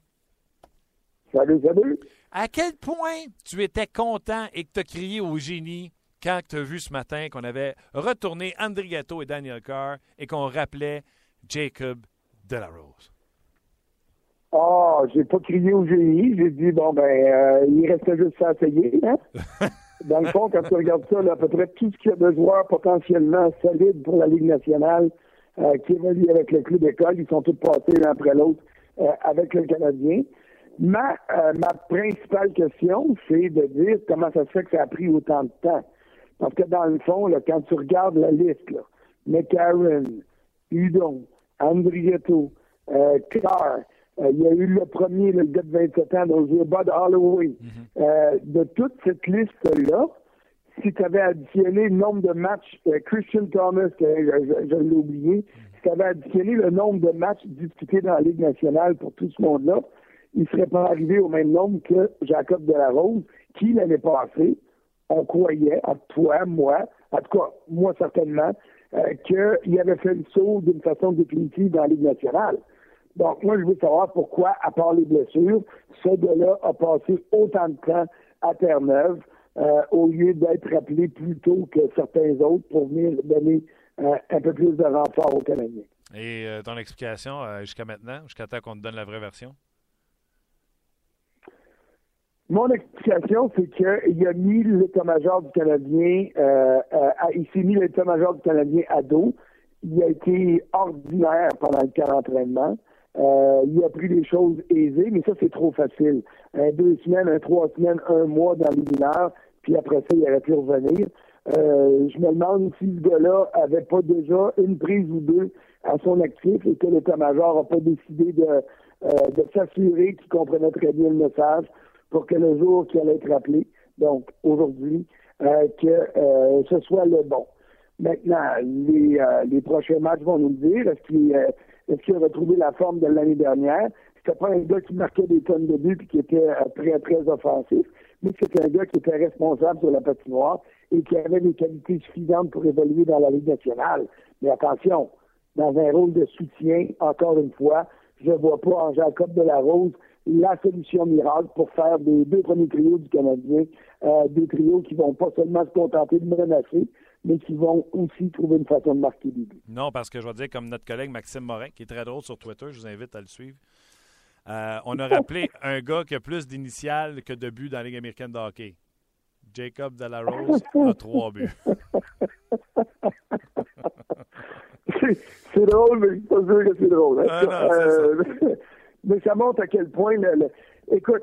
Salut, salut. À quel point tu étais content et que tu as crié au génie quand tu as vu ce matin qu'on avait retourné André Gatto et Daniel Carr et qu'on rappelait Jacob Delarose? Ah, oh, j'ai pas crié au génie. J'ai dit, bon, ben, euh, il restait juste à essayer. Hein? Dans le fond, quand tu regardes ça, là, à peu près tout ce qu'il y a de joueurs potentiellement solides pour la Ligue nationale euh, qui évoluent avec le club d'école, ils sont tous passés l'un après l'autre euh, avec le Canadien. Ma, ma principale question, c'est de dire comment ça se fait que ça a pris autant de temps. Parce que dans le fond, là, quand tu regardes la liste, là, McCarron, Udon, Andrietto, euh, Carr, euh, il y a eu le premier, le gars de 27 ans, donc Bud Holloway. Mm-hmm. euh, de toute cette liste-là, si tu avais additionné le nombre de matchs, euh, Christian Thomas, que je, l'ai oublié, si tu avais additionné le nombre de matchs disputés dans la Ligue nationale pour tout ce monde-là, il ne serait pas arrivé au même nombre que Jacob Delarose, qui l'année passée on croyait, à toi, moi, en tout cas, moi certainement, euh, qu'il avait fait le saut d'une façon définitive dans la Ligue nationale. Donc, moi, je veux savoir pourquoi, à part les blessures, ce gars-là a passé autant de temps à Terre-Neuve euh, au lieu d'être appelé plus tôt que certains autres pour venir donner euh, un peu plus de renfort aux Canadiens. Et ton explication jusqu'à maintenant, jusqu'à temps qu'on te donne la vraie version? Mon explication, c'est qu'il a mis l'état-major du Canadien, euh, euh, il s'est mis l'état-major du Canadien à dos. Il a été ordinaire pendant le camp d'entraînement. Euh, il a pris des choses aisées, mais ça, c'est trop facile. Un deux semaines, un trois semaines, un mois dans les mineurs, puis après ça, il aurait pu revenir. Euh, je me demande si ce gars-là avait pas déjà une prise ou deux à son actif et que l'état-major n'a pas décidé de, euh, de s'assurer qu'il comprenait très bien le message pour que le jour qui allait être rappelé, donc aujourd'hui, euh, que euh, ce soit le bon. Maintenant, les, euh, les prochains matchs vont nous le dire. Est-ce qu'il est a retrouvé la forme de l'année dernière? C'était pas un gars qui marquait des tonnes de buts et qui était très, très offensif, mais c'était un gars qui était responsable sur la patinoire et qui avait des qualités suffisantes pour évoluer dans la Ligue nationale. Mais attention, dans un rôle de soutien, encore une fois, je ne vois pas en Jacob de la solution miracle pour faire des deux premiers trios du Canadien, euh, des trios qui vont pas seulement se contenter de menacer, mais qui vont aussi trouver une façon de marquer des buts. Non, parce que je vais dire, comme notre collègue Maxime Morin, qui est très drôle sur Twitter, je vous invite à le suivre. Euh, on a rappelé un gars qui a plus d'initiales que de buts dans la Ligue américaine de hockey. Jacob Delarose a trois buts. c'est drôle, mais je suis pas sûr que c'est drôle. Hein. Ah, non, mais ça montre à quel point, le, écoute,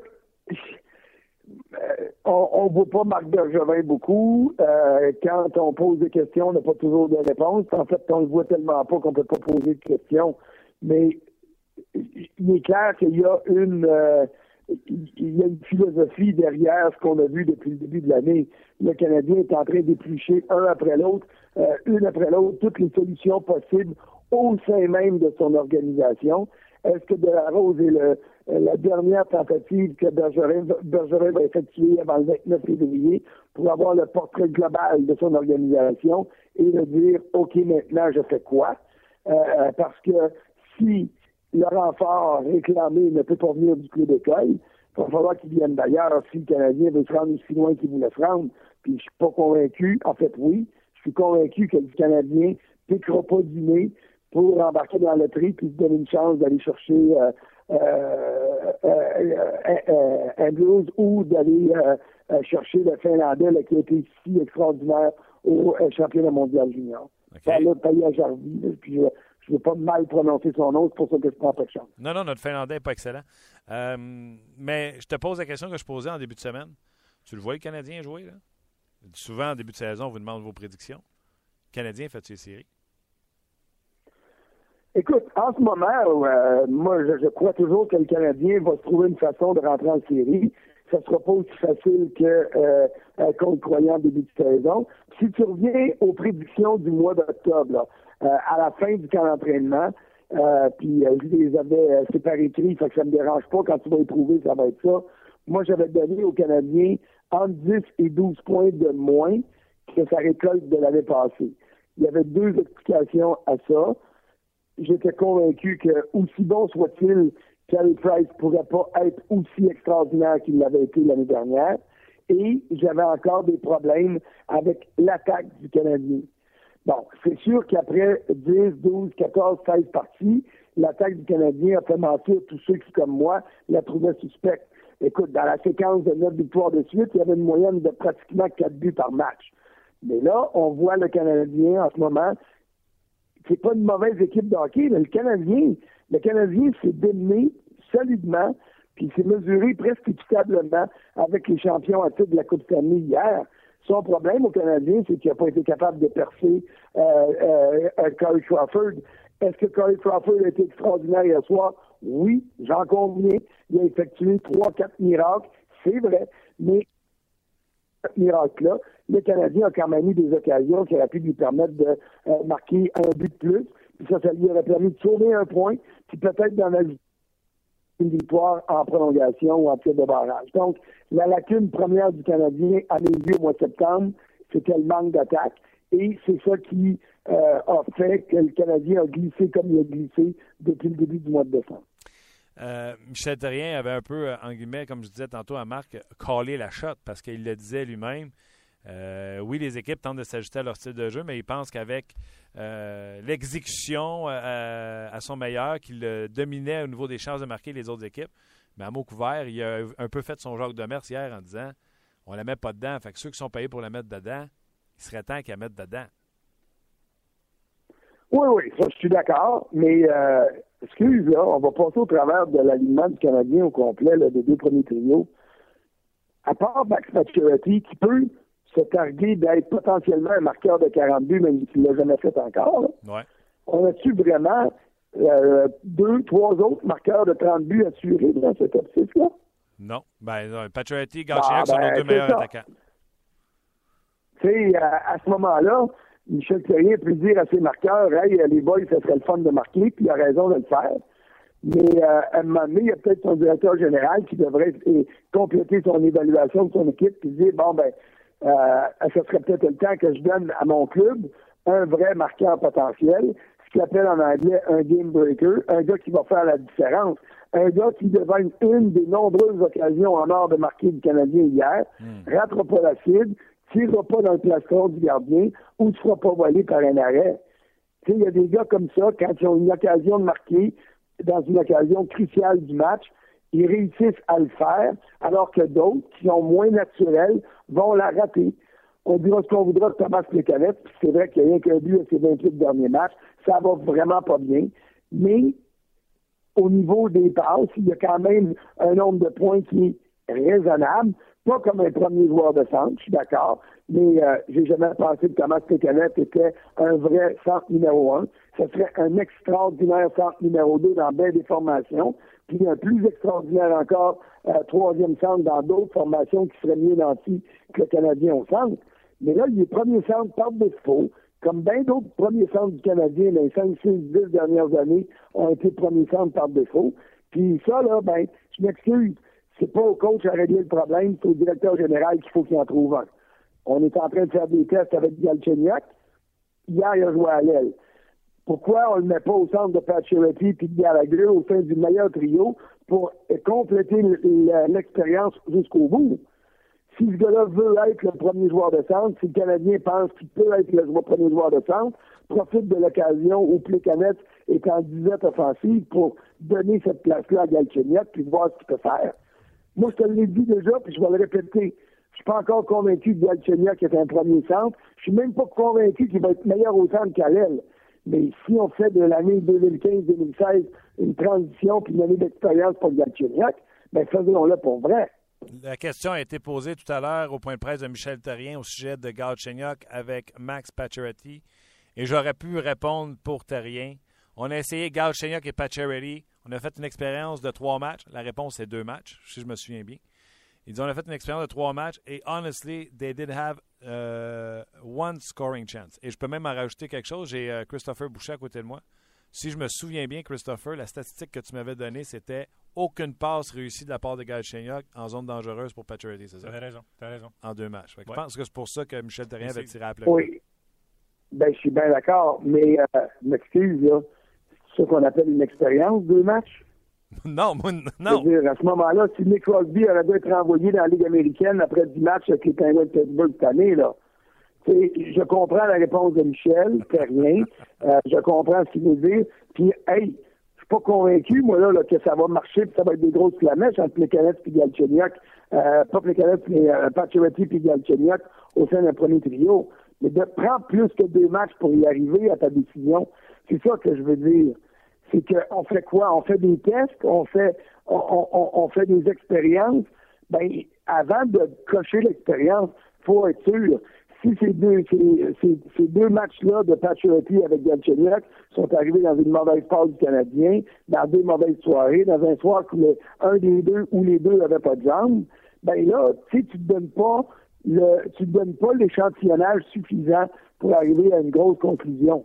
euh, on ne voit pas Marc Bergevin beaucoup. Euh, quand on pose des questions, on n'a pas toujours de réponses. En fait, on le voit tellement pas qu'on ne peut pas poser de questions. Mais il est clair qu'il y a une euh, il y a une philosophie derrière ce qu'on a vu depuis le début de l'année. Le Canadien est en train d'éplucher un après l'autre, une après l'autre, toutes les solutions possibles au sein même de son organisation. Est-ce que De La Rose est la dernière tentative que Bergerin, va effectuer avant le 29 février pour avoir le portrait global de son organisation et de dire OK, maintenant je fais quoi? Euh, parce que si le renfort réclamé ne peut pas venir du club d'école, il va falloir qu'il vienne d'ailleurs si le Canadien veut se rendre aussi loin qu'il voulait se rendre. Puis je suis pas convaincu, en fait oui, je suis convaincu que le Canadien ne piquera pas dîner pour embarquer dans le tri puis se donner une chance d'aller chercher euh, euh, euh, Andrews ou d'aller chercher le Finlandais qui a été si extraordinaire au championnat mondial junior. Okay. Ça l'a payé à Jarvis, puis je, ne veux pas mal prononcer son nom, c'est pour ça que je prends pas de chance. Non, non, notre Finlandais n'est pas excellent. Euh, mais je te pose la question que je posais en début de semaine. Tu le vois, le Canadien jouer, là? Souvent, en début de saison, on vous demande vos prédictions. Le Canadien fait-tu les séries? Écoute, en ce moment, euh, moi, je, crois toujours que le Canadien va se trouver une façon de rentrer en série. Ça ne sera pas aussi facile que euh, contre croyant début de saison. Si tu reviens aux prédictions du mois d'octobre, euh, à la fin du camp d'entraînement, euh, puis je les avais c'est par écrit, que ça me dérange pas. Quand tu vas y trouver, ça va être ça. Moi, j'avais donné aux Canadiens entre 10 et 12 points de moins que sa récolte de l'année passée. Il y avait deux explications à ça j'étais convaincu que, aussi bon soit-il, Carey Price ne pourrait pas être aussi extraordinaire qu'il l'avait été l'année dernière. Et j'avais encore des problèmes avec l'attaque du Canadien. Bon, c'est sûr qu'après 10, 12, 14, 16 parties, l'attaque du Canadien a fait mentir tous ceux qui, comme moi, la trouvaient suspecte. Écoute, dans la séquence de 9 victoires de suite, il y avait une moyenne de pratiquement 4 buts par match. Mais là, on voit le Canadien en ce moment c'est pas une mauvaise équipe de hockey, mais le Canadien, le Canadien s'est démené solidement, puis s'est mesuré presque équitablement avec les champions à titre de la Coupe Stanley hier. Son problème au Canadien, c'est qu'il n'a pas été capable de percer euh, euh, Corey Crawford. Est-ce que Corey Crawford a été extraordinaire hier soir? Oui, j'en conviens. Il a effectué trois, quatre miracles, c'est vrai, mais miracle-là, le Canadien a quand même eu des occasions qui auraient pu lui permettre de euh, marquer un but de plus. Puis ça, ça lui aurait permis de sauver un point, puis peut-être d'en ajouter une victoire en prolongation ou en tir de barrage. Donc, la lacune première du Canadien à mes au mois de septembre, c'était le manque d'attaque. Et c'est ça qui euh, a fait que le Canadien a glissé comme il a glissé depuis le début du mois de décembre. Euh, Michel Terrien avait un peu, en guillemets, comme je disais tantôt à Marc, collé la shot parce qu'il le disait lui-même. Euh, oui, les équipes tentent de s'ajuster à leur style de jeu, mais ils pensent qu'avec euh, l'exécution euh, à son meilleur, qu'il dominait au niveau des chances de marquer les autres équipes. Mais à mot couvert, il a un peu fait son Jacques de Merce hier en disant on ne la met pas dedans. Fait que ceux qui sont payés pour la mettre dedans, il serait temps qu'à mettre dedans. Oui, oui, ça, je suis d'accord. Mais, excuse, là, on va passer au travers de l'alignement du Canadien au complet, des deux premiers trios. À part Max Maturity, qui peut se targuer d'être potentiellement un marqueur de 40 buts, même s'il ne l'a jamais fait encore. On a-tu vraiment euh, deux, trois autres marqueurs de 30 buts assurés dans ce top 6-là? Non. Ben, non. Pacioretty, Galchenyuk sont nos ben, deux meilleurs attaquants. Tu sais, à, ce moment-là, Michel Thierry peut dire à ses marqueurs Hey, les boys, ça serait le fun de marquer, puis il a raison de le faire. Mais euh, à un moment donné, il y a peut-être son directeur général qui devrait compléter son évaluation de son équipe puis dire Bon, ben, ce serait peut-être le temps que je donne à mon club un vrai marqueur potentiel, ce qu'il appelle en anglais un game breaker, un gars qui va faire la différence, un gars qui devant une, des nombreuses occasions en or de marquer du Canadien hier, mm. ratera pas la cible, tirera pas dans le plastron du gardien ou ne sera pas volé par un arrêt. Tu sais, il y a des gars comme ça, quand ils ont une occasion de marquer, dans une occasion cruciale du match, ils réussissent à le faire, alors que d'autres, qui sont moins naturels, vont la rater. On dira ce qu'on voudra de Thomas Plecanet, puis c'est vrai qu'il n'y a rien qu'un but à ses 28 derniers matchs, ça va vraiment pas bien. Mais au niveau des passes, il y a quand même un nombre de points qui est raisonnable, pas comme un premier joueur de centre, je suis d'accord, mais euh, j'ai jamais pensé que Thomas Plecanet était un vrai centre numéro un. Ce serait un extraordinaire centre numéro deux dans bien des formations puis un plus extraordinaire encore, euh, troisième centre dans d'autres formations qui seraient mieux nantis que le Canadien au centre. Mais là, les premiers centres par défaut, comme bien d'autres premiers centres du Canadien les 5, 6, 10 dernières années ont été premiers centres par défaut. Puis ça, là, ben, je m'excuse, c'est pas au coach à régler le problème, c'est au directeur général qu'il faut qu'il en trouve un. On est en train de faire des tests avec Galchenyuk. Hier, il a joué à l'aile. Pourquoi on ne le met pas au centre de Pacioretty et de Gallagher au sein du meilleur trio pour compléter l'expérience jusqu'au bout? Si ce gars-là veut être le premier joueur de centre, si le Canadien pense qu'il peut être le premier joueur de centre, profite de l'occasion où Plecanet est en disette offensive pour donner cette place-là à Galchenyuk puis voir ce qu'il peut faire. Moi, je te l'ai dit déjà, puis je vais le répéter. Je suis pas encore convaincu que Galchenyuk est un premier centre. Je suis même pas convaincu qu'il va être meilleur au centre qu'à l'aile. Mais si on fait de l'année 2015-2016 une transition puis une année d'expérience pour Galchenyuk, ben faisons-le pour vrai. La question a été posée tout à l'heure au point de presse de Michel Terrien au sujet de Galchenyuk avec Max Pacioretty. Et j'aurais pu répondre pour Terrien. On a essayé Galchenyuk et Pacioretty. On a fait une expérience de trois matchs. La réponse est deux matchs, si je me souviens bien. Ils dit on a fait une expérience de trois matchs et honestly, they did have uh, one scoring chance. Et je peux même en rajouter quelque chose. J'ai uh, Christopher Boucher à côté de moi. Si je me souviens bien, Christopher, la statistique que tu m'avais donnée, c'était aucune passe réussie de la part de Galchenyuk en zone dangereuse pour Paturity, c'est ça? T'as raison, t'as raison. En deux matchs. Je pense que c'est pour ça que Michel Terrien avait tiré à plat. Oui. Ben, je suis bien d'accord, mais euh, m'excuse, là. C'est ça qu'on appelle une expérience, deux matchs? non, moi, non. Dire, à ce moment-là, si Nick Crosby aurait dû être envoyé dans la Ligue américaine après 10 matchs avec les Penguins de Pittsburgh cette année, là, je comprends la réponse de Michel, c'est rien. Euh, je comprends ce qu'il veut dire. Puis, hey, je suis pas convaincu, moi, là, que ça va marcher, puis ça va être des grosses flamèches entre Plekanec et Galchenyuk. Euh, pas Plekanec, mais euh, et au sein d'un premier trio. Mais de prendre plus que deux matchs pour y arriver à ta décision, c'est ça que je veux dire. C'est qu'on fait quoi? On fait des tests, on fait, on, on, on fait des expériences. Ben, avant de cocher l'expérience, faut être sûr si ces deux, ces, ces, deux matchs-là de Patriotty avec Galchenyuk sont arrivés dans une mauvaise phase du Canadien, dans deux mauvaises soirées, dans un soir où un des deux ou les deux n'avaient pas de jambes, ben là, tu tu te donnes pas le, tu te donnes pas l'échantillonnage suffisant pour arriver à une grosse conclusion.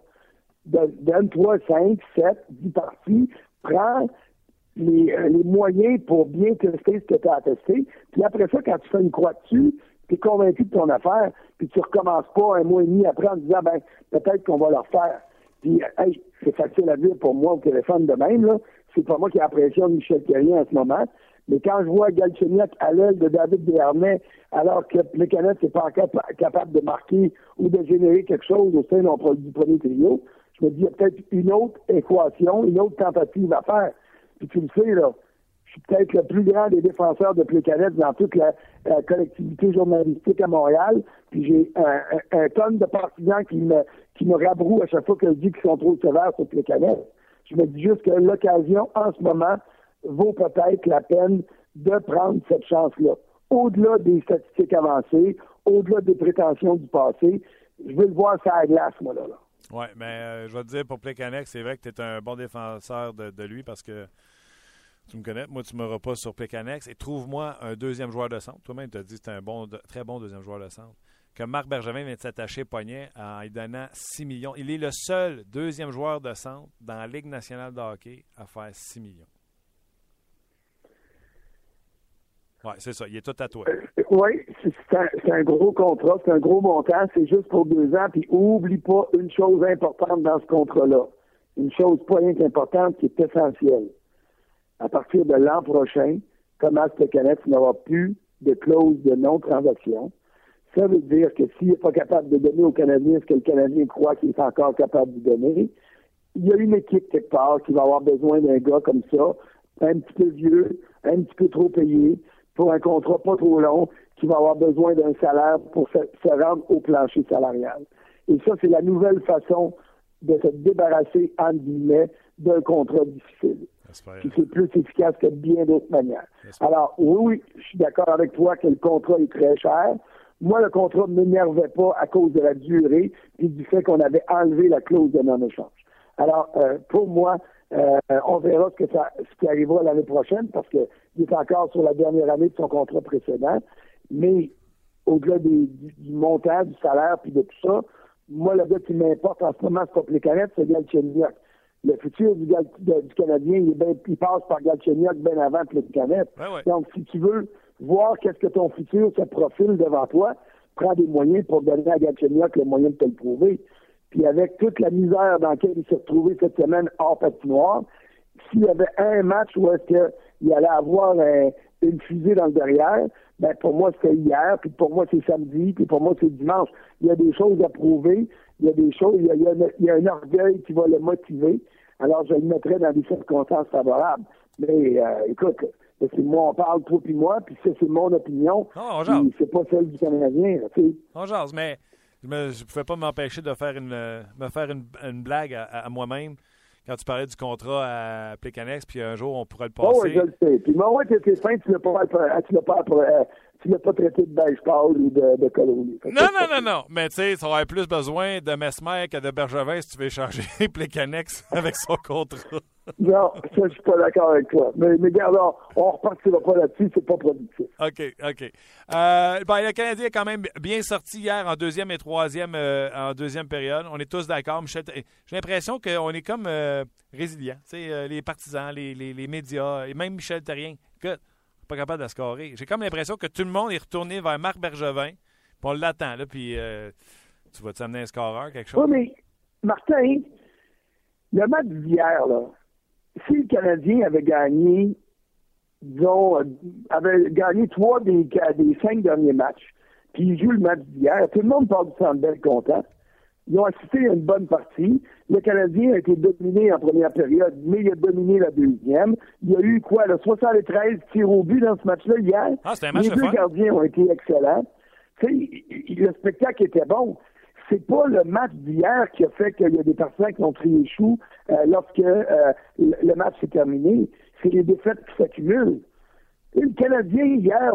Donne 3, 5, 7, 10 parties, prends les, euh, les moyens pour bien tester ce que tu as à puis après ça, quand tu fais une croix dessus, tu es convaincu de ton affaire, puis tu recommences pas un mois et demi après en disant, ben, peut-être qu'on va le refaire. Puis, c'est facile à dire pour moi au téléphone de même, là. C'est pas moi qui de Michel Carrier en ce moment. Mais quand je vois Galchenyuk à l'aile de David Desharnais, alors que Plekanec n'est pas encore capable de marquer ou de générer quelque chose au sein du premier trio, je me dis, il y a peut-être une autre équation, une autre tentative à faire. Puis tu le sais, là, je suis peut-être le plus grand des défenseurs de Plécanet dans toute la, collectivité journalistique à Montréal. Puis j'ai un, tonne de partisans qui me, qui me rabrouent à chaque fois que je dis qu'ils sont trop sévères sur Plécanet. Je me dis juste que l'occasion, en ce moment, vaut peut-être la peine de prendre cette chance-là. Au-delà des statistiques avancées, au-delà des prétentions du passé, je veux le voir ça à glace, moi, là. Oui, mais euh, je vais te dire, pour Plekanec, c'est vrai que tu es un bon défenseur de, lui parce que tu me connais, moi, tu m'auras pas sur Pécanex. Et trouve-moi un deuxième joueur de centre. Toi-même, tu as dit que c'est un bon, très bon deuxième joueur de centre. Que Marc Bergevin vient de s'attacher poignet en lui donnant 6 millions. Il est le seul deuxième joueur de centre dans la Ligue nationale de hockey à faire 6 millions. Oui, c'est ça. Il est tout à toi. Euh, oui, c'est un, gros contrat, c'est un gros montant. C'est juste pour deux ans. Puis oublie pas une chose importante dans ce contrat-là. Une chose pas importante qui est essentielle à partir de l'an prochain, Thomas Plekanec n'aura plus de clause de non-transaction. Ça veut dire que s'il n'est pas capable de donner au Canadien ce que le Canadien croit qu'il est encore capable de donner, il y a une équipe quelque part qui va avoir besoin d'un gars comme ça, un petit peu vieux, un petit peu trop payé, pour un contrat pas trop long, qui va avoir besoin d'un salaire pour se, rendre au plancher salarial. Et ça, c'est la nouvelle façon de se débarrasser, entre guillemets, d'un contrat difficile qui c'est plus efficace que bien d'autres manières. Alors, oui, oui, je suis d'accord avec toi que le contrat est très cher. Moi, le contrat ne m'énervait pas à cause de la durée et du fait qu'on avait enlevé la clause de non-échange. Alors, euh, pour moi, euh, on verra ce, que ça, ce qui arrivera l'année prochaine parce qu'il est encore sur la dernière année de son contrat précédent. Mais au-delà du, montant, du salaire puis de tout ça, moi, le gars qui m'importe en ce moment, c'est pas Plécanet, c'est Galchenyuk le futur du, du Canadien, il, passe par Galchenyuk bien avant le Canette. Donc, si tu veux voir qu'est-ce que ton futur se profile devant toi, prends des moyens pour donner à Galchenyuk le moyen de te le prouver. Puis avec toute la misère dans laquelle il s'est retrouvé cette semaine hors patinoire, s'il y avait un match où est-ce qu'il allait avoir une fusée dans le derrière, ben pour moi c'était hier, puis pour moi c'est samedi, puis pour moi c'est dimanche. Il y a des choses à prouver, il y a des choses, il y a, un orgueil qui va le motiver. Alors, je le mettrai dans des circonstances favorables. Mais euh, écoute, c'est moi, on parle, toi puis moi, puis ça, c'est mon opinion. Oh, on jase. C'est pas celle du Canadien, tu sais. On jase, mais je ne pouvais pas m'empêcher de faire une, me faire une, une blague à, à moi-même quand tu parlais du contrat à Plécanex, puis un jour, on pourrait le passer. Oh, oui, je le sais. Puis, moi, ouais, t'es fin, tu l'as pas, tu l'as pas, euh, tu l'as pas traité de beige pâle ou de, de colonie. Non, non, non, non. Mais tu sais, tu aurais plus besoin de Mesmer que de Bergevin si tu veux échanger Plécanex avec son contrat. non, ça, je suis pas d'accord avec toi. Mais, mais regarde, on, ne repartira pas là-dessus, c'est pas productif. OK, OK. Euh, ben, le Canadien est quand même bien sorti hier en deuxième et troisième euh, en deuxième période. On est tous d'accord. Michel, j'ai l'impression qu'on est comme euh, résilients. Euh, les partisans, les, les, les, médias, et même Michel Terrien. Que, pas capable de scorer. J'ai comme l'impression que tout le monde est retourné vers Marc Bergevin. Puis on l'attend, là, puis euh, tu vas t'amener un scoreur, quelque chose? Oui, mais Martin, le match d'hier, là, si le Canadien avait gagné, disons, avait gagné trois des, des cinq derniers matchs, puis il joue le match d'hier, tout le monde parle du Centre content. Ils ont assisté à une bonne partie. Le Canadien a été dominé en première période, mais il a dominé la deuxième. Il y a eu quoi, le 73 tirs au but dans ce match-là hier? Ah, un match Les deux gardiens ont été excellents. le spectacle était bon. C'est pas le match d'hier qui a fait qu'il y a des personnes qui ont crié chou euh, lorsque euh, le match s'est terminé. C'est les défaites qui s'accumulent. Le Canadien, hier,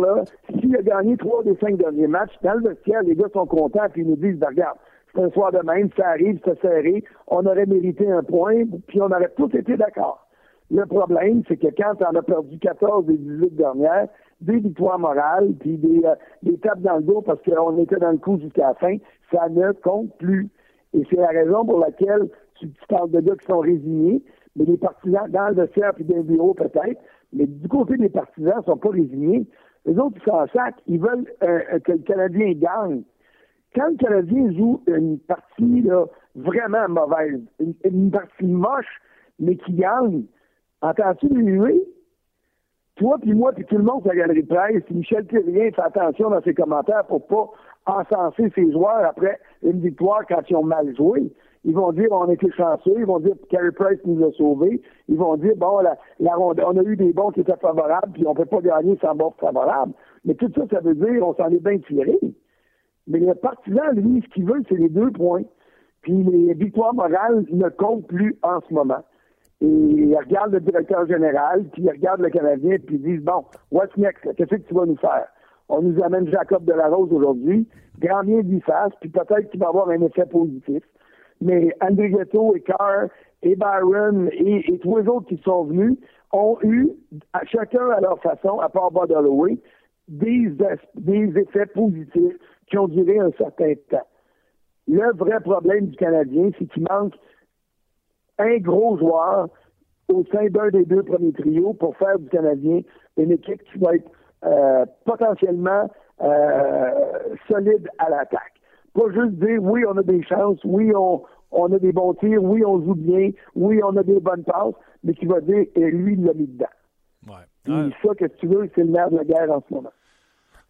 s'il a gagné trois des cinq derniers matchs, dans le vestiaire, les gars sont contents, puis ils nous disent, ben, regarde, c'est un soir de même, ça arrive, c'est serré, on aurait mérité un point, puis on aurait tous été d'accord. Le problème, c'est que quand on a perdu 14 des 18 dernières, des victoires morales, puis des, euh, des tapes dans le dos parce qu'on était dans le coup jusqu'à la fin, ça ne compte plus. Et c'est la raison pour laquelle tu, parles de gars qui sont résignés, mais les partisans dans le vestiaire puis dans le bureau peut-être, mais du côté des partisans, ils sont pas résignés. Les autres, ils sont sac, ils veulent euh, que le Canadien gagne quand le Canadien joue une partie là, vraiment mauvaise, une, partie moche, mais qui gagne, entends-tu lui? Toi, puis moi, puis tout le monde sur la galerie de presse, Michel Thérien fait attention dans ses commentaires pour pas encenser ses joueurs après une victoire quand ils ont mal joué. Ils vont dire on était chanceux, ils vont dire Carey Price nous a sauvés, ils vont dire bon la, on a eu des bons qui étaient favorables, puis on peut pas gagner sans bons favorables. Mais tout ça, ça veut dire on s'en est bien tiré. Mais le partisan, lui, ce qu'il veut, c'est les deux points. Puis les victoires morales ne comptent plus en ce moment. Et il regarde le directeur général, puis il regarde le Canadien, puis ils disent, bon, what's next? Qu'est-ce que tu vas nous faire? On nous amène Jacob Delarose aujourd'hui, grand bien d'y face, puis peut-être qu'il va avoir un effet positif. Mais Andrigetto et Carr et Byron et, tous les autres qui sont venus ont eu, à chacun à leur façon, à part Bob Holloway, des, des effets positifs qui ont duré un certain temps. Le vrai problème du Canadien, c'est qu'il manque un gros joueur au sein d'un des deux premiers trios pour faire du Canadien une équipe qui va être euh, potentiellement euh, solide à l'attaque. Pas juste dire oui, on a des chances, oui, on, on a des bons tirs, oui, on joue bien, oui, on a des bonnes passes, mais qui va dire et lui, il l'a mis dedans. Ouais. ça, que tu veux, c'est le nerf de la guerre en ce moment.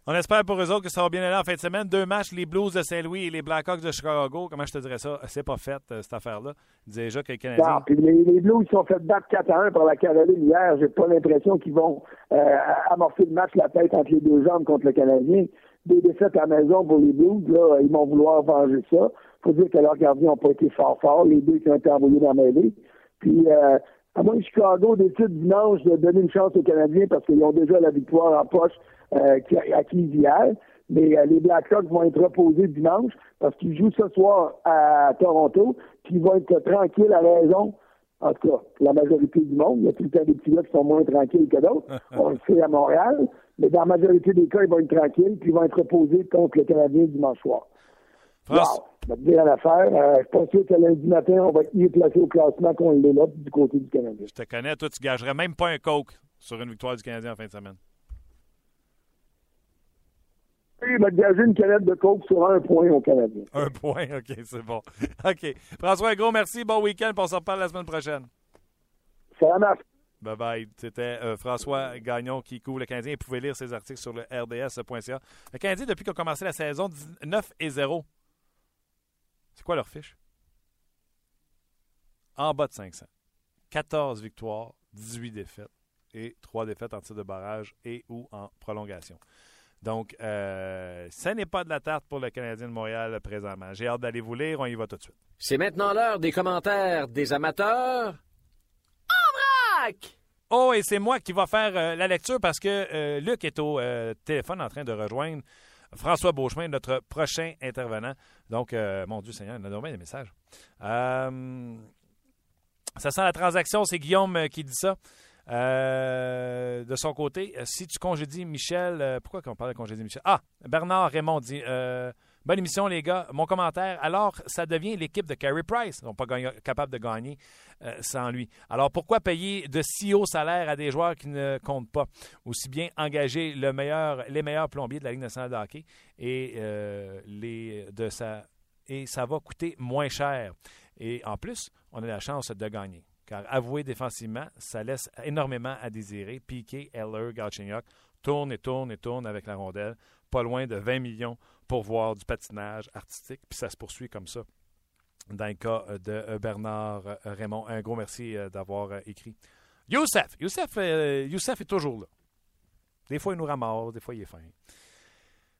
On espère pour eux autres que ça va bien aller en fin de semaine. Deux matchs, les Blues de Saint-Louis et les Blackhawks de Chicago. Comment je te dirais ça? C'est pas fait, euh, cette affaire-là. Déjà que les Canadiens... les, les, Blues sont fait battre 4 à 1 par la Caroline hier. J'ai pas l'impression qu'ils vont euh, amorcer le match la tête entre les deux jambes contre le Canadien. Des défaites à la maison pour les Blues, là, ils vont vouloir venger ça. faut dire que leurs gardiens n'ont pas été fort forts, les deux qui ont été envoyés dans la mêlée. Puis, euh, à moins que Chicago décide dimanche de donner une chance aux Canadiens parce qu'ils ont déjà la victoire en poche euh, acquise hier. Mais euh, les Blackhawks vont être reposés dimanche parce qu'ils jouent ce soir à Toronto, puis ils vont être tranquilles à raison. En tout cas, la majorité du monde, il y a tout le temps des petits gars qui sont moins tranquilles que d'autres. On le sait à Montréal, mais dans la majorité des cas, ils vont être tranquilles, puis ils vont être reposés contre le Canadien dimanche soir. France. Wow, je vais te dire l'affaire. Euh, je suis pas sûr que lundi matin, on va être mieux placé au classement qu'on l'est là du côté du Canadien. Je te connais, toi, tu gagerais même pas un coke sur une victoire du Canadien en fin de semaine. Il m'a gagé une canette de coke sur un point au Canadien. Un point, OK, c'est bon. OK. François, un gros merci. Bon week-end, on se reparle la semaine prochaine. Ça marche. Bye bye. C'était euh, François Gagnon qui couvre le Canadien. Vous pouvez lire ses articles sur le rds.ca. Le Canadien, depuis qu'on a commencé la saison, 9 et 0. C'est quoi leur fiche? En bas de 500. 14 victoires, 18 défaites et 3 défaites en tir de barrage et ou en prolongation. Donc, euh, ce n'est pas de la tarte pour le Canadien de Montréal présentement. J'ai hâte d'aller vous lire. On y va tout de suite. C'est maintenant l'heure des commentaires des amateurs. En vrac! Oh, et c'est moi qui va faire euh, la lecture parce que euh, Luc est au euh, téléphone en train de rejoindre François Beauchemin, notre prochain intervenant. Donc, euh, mon Dieu Seigneur, il a bien des messages. Euh, ça sent la transaction, c'est Guillaume euh, qui dit ça. Euh, de son côté, euh, si tu congédies Michel, euh, pourquoi qu'on parle de congédier Michel? Ah, Bernard Raymond dit Bonne émission, les gars. Mon commentaire, alors, ça devient l'équipe de Carey Price. Ils sont pas gagné- capables de gagner sans lui. Alors, pourquoi payer de si hauts salaires à des joueurs qui ne comptent pas? Aussi bien engager les meilleurs plombiers de la Ligue nationale de hockey et, les, de sa, et ça va coûter moins cher. Et en plus, on a la chance de gagner. Car avouer défensivement, ça laisse énormément à désirer. Piquet, Heller, Galchenyuk tournent et tournent et tournent avec la rondelle. Pas loin de 20 millions pour voir du patinage artistique. Puis ça se poursuit comme ça. Dans le cas euh, de euh, Bernard euh, Raymond, un gros merci d'avoir écrit. Youssef, Youssef, Youssef est toujours là. Des fois, il nous ramasse, des fois, il est fin.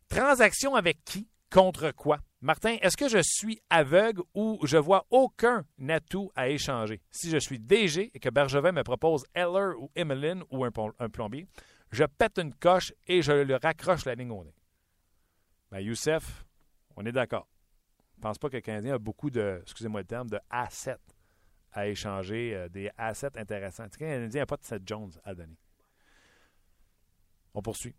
Transaction avec qui? Contre quoi? Martin, est-ce que je suis aveugle ou je vois aucun atout à échanger? Si je suis DG et que Bergevin me propose Heller ou Emeline ou un, plombier, je pète une coche et je le raccroche la ligne au nez. Ben, Youssef, on est d'accord. Je ne pense pas que le Canadien a beaucoup de, excusez-moi le terme, de assets à échanger, euh, des assets intéressants. Le Canadien n'a pas de Seth Jones à donner. On poursuit.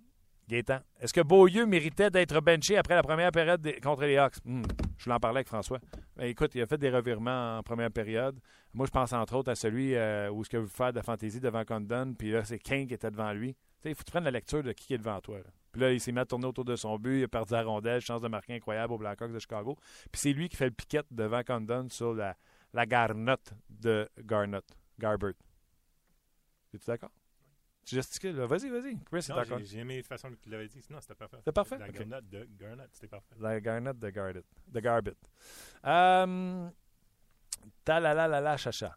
Gaétan, est-ce que Beaulieu méritait d'être benché après la première période contre les Hawks? Hmm, je l'en parlais avec François. Ben, écoute, il a fait des revirements en première période. Moi, je pense entre autres à celui euh, où ce que vous faites de la fantaisie devant Condon, puis là, c'est King qui était devant lui. Il faut que tu prennes la lecture de qui est devant toi. Puis là, il s'est mis à tourner autour de son but, il a perdu la rondelle, chance de marquer incroyable au Blackhawks de Chicago. Puis c'est lui qui fait le piquet devant Condon sur la, la garnotte de Garnott, Garbert. Es-tu d'accord? Tu gesticules, là. Vas-y, vas-y. Chris est Non, d'accord. j'ai- aimé la façon qu'il l'avait dit. Sinon, c'était parfait. C'était parfait? La Ok. garnotte de Garnett, c'était parfait. La garnotte de Garbit. De Garbit. Euh, Talalala chacha.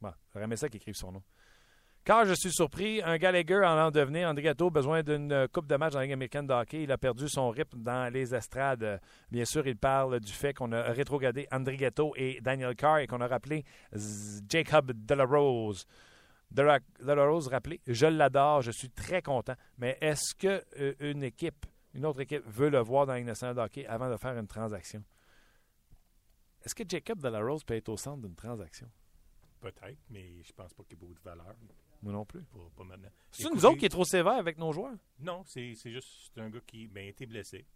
Bon, j'aurais aimé ça qu'il écrive son nom. Car je suis surpris, un Gallagher en l'an devenir, André Gatto, besoin d'une coupe de match dans la Ligue américaine de hockey. Il a perdu son rythme dans les estrades. Bien sûr, il parle du fait qu'on a rétrogradé André Gatto et Daniel Carr et qu'on a rappelé Z- Jacob Delarose. Delarose, rappelé, je l'adore, je suis très content. Mais est-ce que euh, une équipe, une autre équipe veut le voir dans la Ligue nationale de hockey avant de faire une transaction? Est-ce que Jacob Delarose peut être au centre d'une transaction? Peut-être, mais je pense pas qu'il y ait beaucoup de valeur. Moi non plus. Pas, pas maintenant. C'est nous autres qui est trop sévère avec nos joueurs? Non, c'est c'est juste un gars qui ben, était blessé.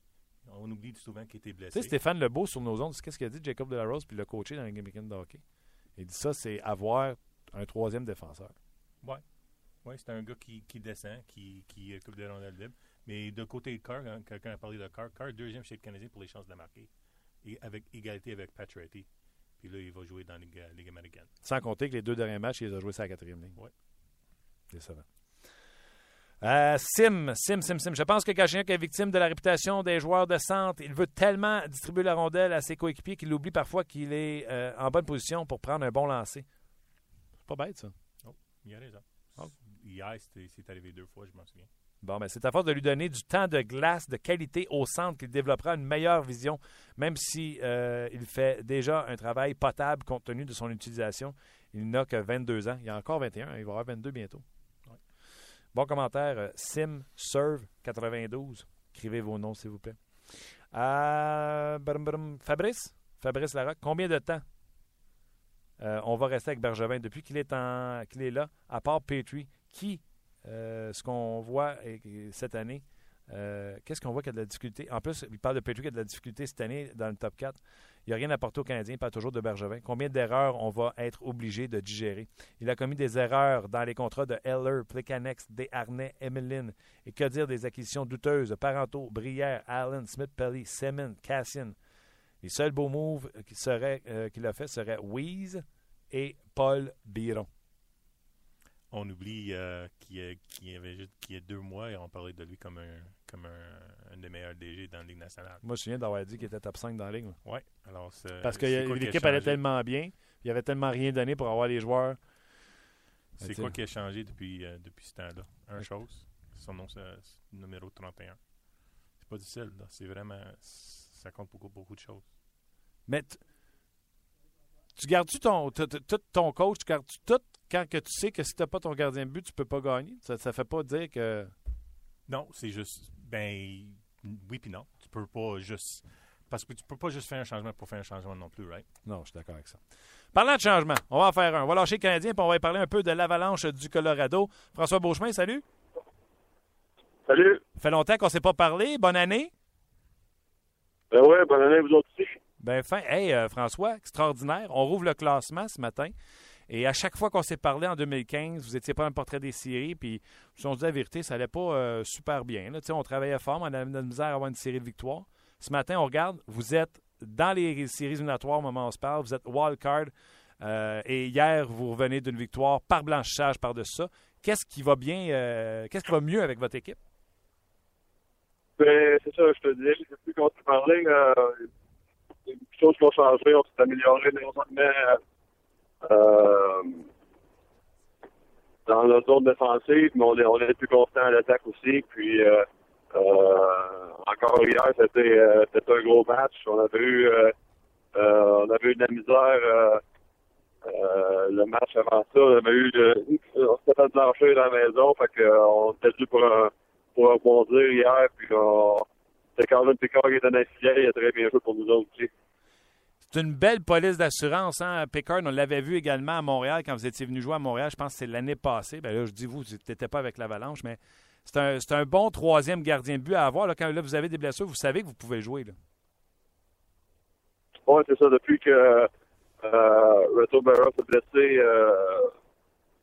On oublie souvent qu'il était Tu blessé. sais, Stéphane Lebeau sur nos ondes, qu'est-ce qu'il a dit Jacob Delarose puis l'a coaché dans la américaine de hockey? Il dit ça, c'est avoir un troisième défenseur. Oui, c'est un gars qui, qui descend, qui, qui occupe des rondelles libres. Mais de côté de Carr, quand quelqu'un a parlé de Carr, Carr deuxième chez le Canadien pour les chances de marquer. Et avec égalité avec Pacioretty. Puis là, il va jouer dans la Ligue, Ligue américaine. Sans compter que les deux derniers matchs, il les a joués sur la quatrième ligne. Ouais. Décevant. Euh, Sim, Sim, Sim, Sim. Je pense que Galchenyuk est victime de la réputation des joueurs de centre. Il veut tellement distribuer la rondelle à ses coéquipiers qu'il oublie parfois qu'il est euh, en bonne position pour prendre un bon lancer. C'est pas bête, ça. Il a raison. Oh. Hier, c'est arrivé deux fois, je m'en souviens. Bon, ben, c'est à force de lui donner du temps de glace de qualité au centre qu'il développera une meilleure vision, même si euh, il fait déjà un travail potable compte tenu de son utilisation. Il n'a que 22 ans. Il a encore 21. Il va avoir 22 bientôt. Ouais. Bon commentaire. euh, Sim Serve 92. Écrivez vos noms, s'il vous plaît. Euh, brum, brum. Fabrice? Fabrice Larocque. Combien de temps euh, on va rester avec Bergevin depuis qu'il est, est là, à part Petrie, qui euh, ce qu'on voit et- et cette année, euh, qu'est-ce qu'on voit qu'il y a de la difficulté? En plus, il parle de Petrie qui a de la difficulté cette année dans le top 4. Il n'y a rien à apporter aux Canadiens, il parle toujours de Bergevin. Combien d'erreurs on va être obligé de digérer? Il a commis des erreurs dans les contrats de Heller, Plekanex, Desharnais, Emeline. Et que dire des acquisitions douteuses? De Parenteau, Brière, Allen, Smith-Pelly, Semin, Cassian. Les seuls beaux moves qu'il euh, qu'il a fait seraient Weeze et Paul Biron. On oublie euh, qu'il y, avait juste qu'il y a deux mois, et on parlait de lui comme un, comme un, un des meilleurs DG dans la Ligue nationale. Moi, je me souviens d'avoir dit qu'il était top 5 dans la ligue. Oui, alors c'est- Parce que c'est l'équipe allait tellement bien, il avait tellement rien donné pour avoir les joueurs. C'est quoi qui a changé depuis, euh, depuis ce temps-là? Un chose, son nom c'est c'est numéro 31. pas difficile. C'est vraiment. Ça compte beaucoup, beaucoup de choses. Mais tu gardes-tu ton coach, tu gardes-tu tout quand que tu sais que si tu n'as pas ton gardien de but, tu peux pas gagner? Ça ne fait pas dire que. Non, c'est juste. Ben. Oui, puis non. Tu peux pas juste. Parce que tu peux pas juste faire un changement pour faire un changement non plus, right? Non, je suis d'accord avec ça. Parlant de changement, on va en faire un. On va lâcher le Canadien puis on va y parler un peu de l'avalanche du Colorado. François Beauchemin, salut. Salut. Ça fait longtemps qu'on ne s'est pas parlé. Bonne année. Ben ouais, bonne année, vous aussi. Ben fin. Hey, euh, François, extraordinaire. On rouvre le classement ce matin. Et à chaque fois qu'on s'est parlé en 2015, vous étiez pas dans le portrait des séries, puis si on se dit la vérité, ça allait pas euh, super bien. Là. On travaillait fort, on avait de la misère à avoir une série de victoires. Ce matin, on regarde, vous êtes dans les séries éliminatoires au moment où on se parle, vous êtes wild card. euh, et hier, vous revenez d'une victoire par blanchissage par-dessus ça. Qu'est-ce qui va bien, qu'est-ce qui va mieux avec votre équipe? Ben, c'est ça, je te dis. Depuis qu'on s'est parlé, euh, il y a choses qui ont changé. On s'est amélioré nécessairement euh, dans la zone défensive, mais on est, on est plus constant à l'attaque aussi. Puis, euh, euh, encore hier, c'était euh, c'était un gros match. On avait eu, euh, on avait eu de la misère. le match avant ça, on avait eu de, on s'était fait dans la maison, fait que, euh, on était dû pour un, pour rebondir hier, puis on, c'est Carlin Picard qui était filet, il a très bien joué pour nous autres aussi. C'est une belle police d'assurance. Hein? Pickard, on l'avait vu également à Montréal quand vous étiez venu jouer à Montréal. Je pense que c'est l'année passée. Ben là, je dis vous, vous n'étiez pas avec l'Avalanche, mais c'est un, un bon troisième gardien de but à avoir. Là, quand là, vous avez des blessures, vous savez que vous pouvez jouer. Là. Ouais, c'est ça, depuis que euh, Reto Barra s'est blessé, euh,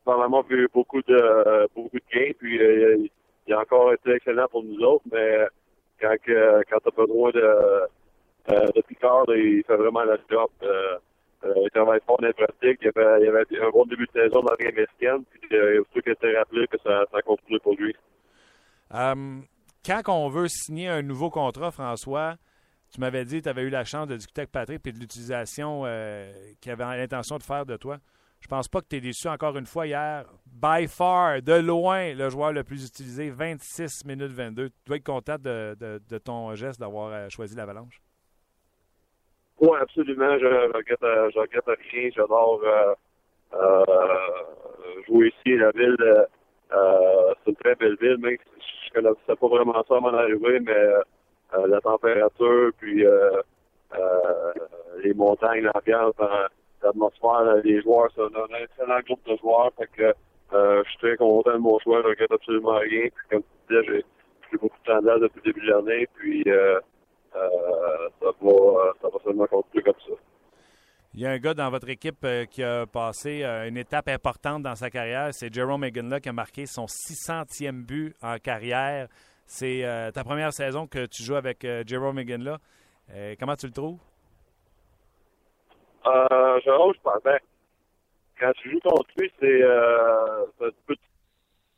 normalement, on a eu beaucoup de, beaucoup de gains, puis euh, il, a encore été excellent pour nous autres, mais quand, que, quand t'as pas besoin de, euh, de Picard, il fait vraiment la job. Euh, euh, il travaille fort dans les pratiques. Il avait, avait un bon début de saison dans la américaine. Puis euh, il faut qu'il s'est rappelé que ça, ça continue pour lui. Euh, quand on veut signer un nouveau contrat, François, tu m'avais dit que tu avais eu la chance de discuter avec Patrick et de l'utilisation euh, qu'il avait l'intention de faire de toi. Je pense pas que tu es déçu encore une fois hier. By far, de loin, le joueur le plus utilisé, 26 minutes 22. Tu dois être content de, ton geste d'avoir euh, choisi l'Avalanche. Oui, absolument. Je regrette, euh, regrette rien. J'adore euh, jouer ici. La ville, c'est une très belle ville, même si je connaissais pas vraiment ça avant d'arriver, mais euh, la température, puis les montagnes, l'ambiance, l'atmosphère, les joueurs, c'est un, excellent groupe de joueurs. Fait que euh, je suis très content de mon choix. Je regrette absolument rien. Puis, comme tu disais, j'ai j'ai beaucoup de tendance depuis le début de l'année. Puis euh, euh, ça va, ça va seulement continuer comme ça. Il y a un gars dans votre équipe euh, qui a passé euh, une étape importante dans sa carrière. C'est Jerome Meganla qui a marqué son 600e but en carrière. C'est euh, ta première saison que tu joues avec euh, Jerome Meganla. Euh, comment tu le trouves? Euh, je je pense, ben, quand tu joues contre lui, c'est, euh, un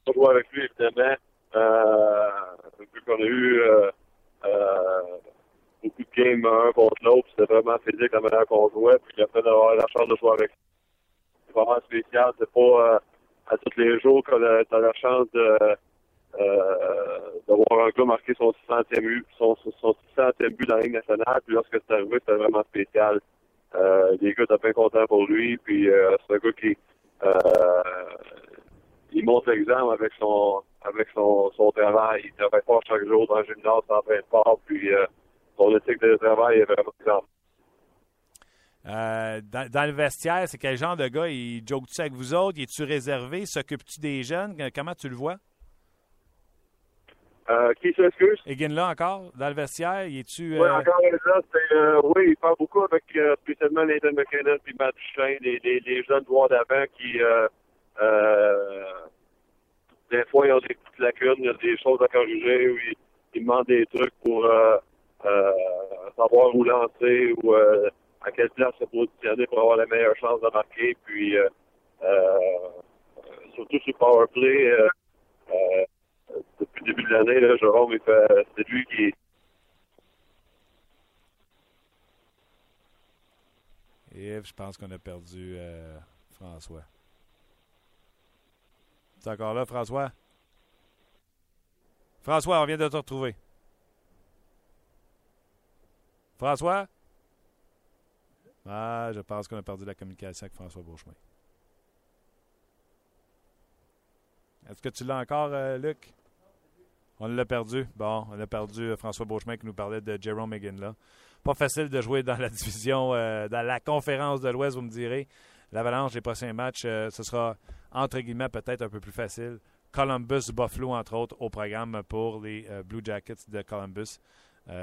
de jouer avec lui, évidemment. Euh, vu qu'on a eu, euh, euh, beaucoup de games un contre l'autre, c'était vraiment physique la manière qu'on jouait, puis fait d'avoir la chance de jouer avec lui, c'est vraiment spécial. C'est pas, euh, à tous les jours qu'on a, t'as la chance de, euh, d'avoir un gars marquer son 600e but, son, son 600e but dans la Ligue nationale, puis lorsque c'est arrivé, c'était vraiment spécial. Euh, les gars étaient bien contents pour lui, puis euh, c'est un gars qui euh, il montre l'exemple avec son avec son, travail. Il travaille fort chaque jour dans le gymnase, s'entraîne fort, puis euh, son éthique de travail est vraiment exemple. Euh, dans, dans le vestiaire, c'est quel genre de gars? Il joke-tu avec vous autres? Il est-tu réservé? S'occupe-tu des jeunes? Comment tu le vois? Euh, qui s'excuse? Egan là encore, dans le vestiaire, il est-tu. Oui, euh, encore une fois, c'est, euh, oui, il parle beaucoup avec euh, spécialement Nathan McKinnon puis Matt Duchesne, les, les, les jeunes joueurs d'avant qui, euh, euh, des fois, ils ont des petites lacunes, il y a des choses à corriger ou ils, ils demandent des trucs pour euh, euh, savoir où lancer ou euh, à quelle place se positionner pour avoir la meilleure chance de marquer. Puis, euh, euh, surtout sur Power Play, l'année, là, c'est lui qui je pense qu'on a perdu euh, François. Tu es encore là, François? François, on vient de te retrouver. François? Ah, je pense qu'on a perdu la communication avec François Beauchemin. Est-ce que tu l'as encore, euh, Luc? On l'a perdu. Bon, on a perdu euh, François Beauchemin qui nous parlait de Jerome là. Pas facile de jouer dans la division, euh, dans la conférence de l'Ouest, vous me direz. L'Avalanche, les prochains matchs, ce sera entre guillemets peut-être un peu plus facile. Columbus, Buffalo, entre autres, au programme pour les Blue Jackets de Columbus.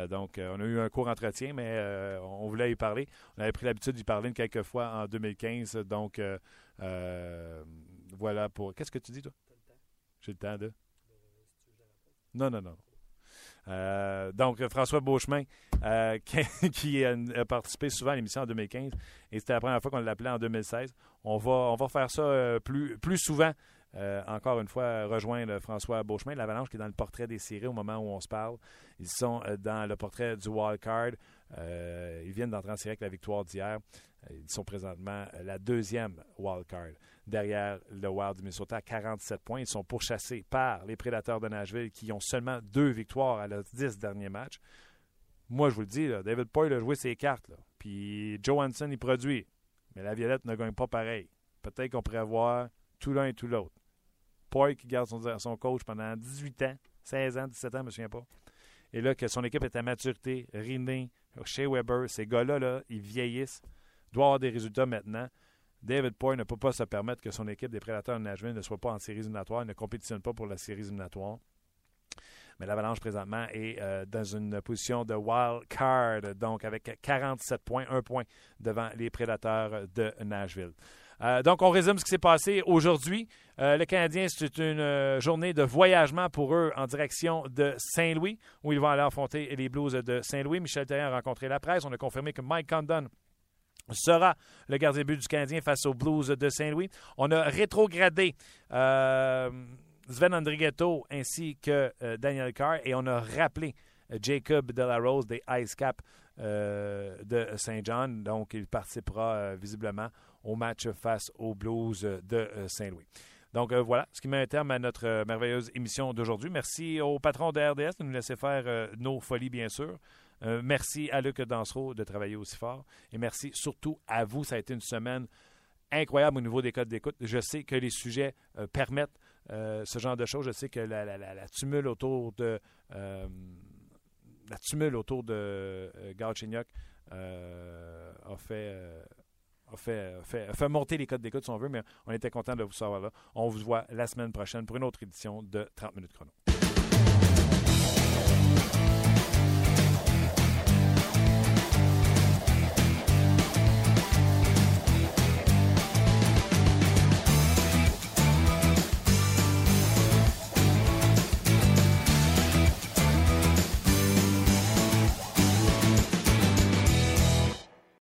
donc, on a eu un court entretien, mais on voulait y parler. On avait pris l'habitude d'y parler quelques fois en 2015. Donc, voilà pour. Qu'est-ce que tu dis, toi? J'ai le temps de. Non, non, non. Euh, donc, François Beauchemin, euh, qui, a, participé souvent à l'émission en 2015, et c'était la première fois qu'on l'appelait en 2016. On va, on faire ça euh, plus, plus souvent. encore une fois, rejoindre François Beauchemin, l'Avalanche qui est dans le portrait des séries au moment où on se parle. Ils sont dans le portrait du wild card. ils viennent d'entrer en série avec la victoire d'hier. Ils sont présentement la deuxième wild card derrière le Wild du Minnesota à 47 points. Ils sont pourchassés par les Prédateurs de Nashville qui ont seulement deux victoires à leurs dix derniers matchs. Moi, je vous le dis, David Poyle a joué ses cartes. Puis Johansson, il produit. Mais la Violette ne gagne pas pareil. Peut-être qu'on pourrait voir tout l'un et tout l'autre. Poyle qui garde son, coach pendant 18 ans, 16 ans, 17 ans, je ne me souviens pas. Et là, que son équipe est à maturité, Rinné, Shea Weber, ces gars-là, là, ils vieillissent, doivent avoir des résultats maintenant. David Poy ne peut pas se permettre que son équipe des Prédateurs de Nashville ne soit pas en séries éliminatoires, ne compétitionne pas pour la série éliminatoire. Mais l'Avalanche, présentement, est euh, dans une position de wild card, donc avec 47 points, un point devant les Prédateurs de Nashville. Euh, donc, on résume ce qui s'est passé aujourd'hui. Euh, le Canadien, c'est une journée de voyagement pour eux en direction de Saint-Louis, où ils vont aller affronter les Blues de Saint-Louis. Michel Terrien a rencontré la presse. On a confirmé que Mike Condon sera le gardien but du Canadien face aux Blues de Saint-Louis. On a rétrogradé euh, Sven Andrighetto ainsi que euh, Daniel Carr et on a rappelé euh, Jacob Delarose des Ice Cap de Saint-John. Donc, il participera visiblement au match face aux Blues de Saint-Louis. Donc voilà, ce qui met un terme à notre merveilleuse émission d'aujourd'hui. Merci au patron de RDS de nous laisser faire nos folies, bien sûr. Euh, merci à Luc Dansereau de travailler aussi fort. Et merci surtout à vous. Ça a été une semaine incroyable au niveau des codes d'écoute. Je sais que les sujets euh, permettent euh, ce genre de choses. Je sais que la, la, tumule autour de la tumule autour de a fait a fait, monter les codes d'écoute si on veut, mais on était content de vous savoir là. On vous voit la semaine prochaine pour une autre édition de 30 minutes chrono.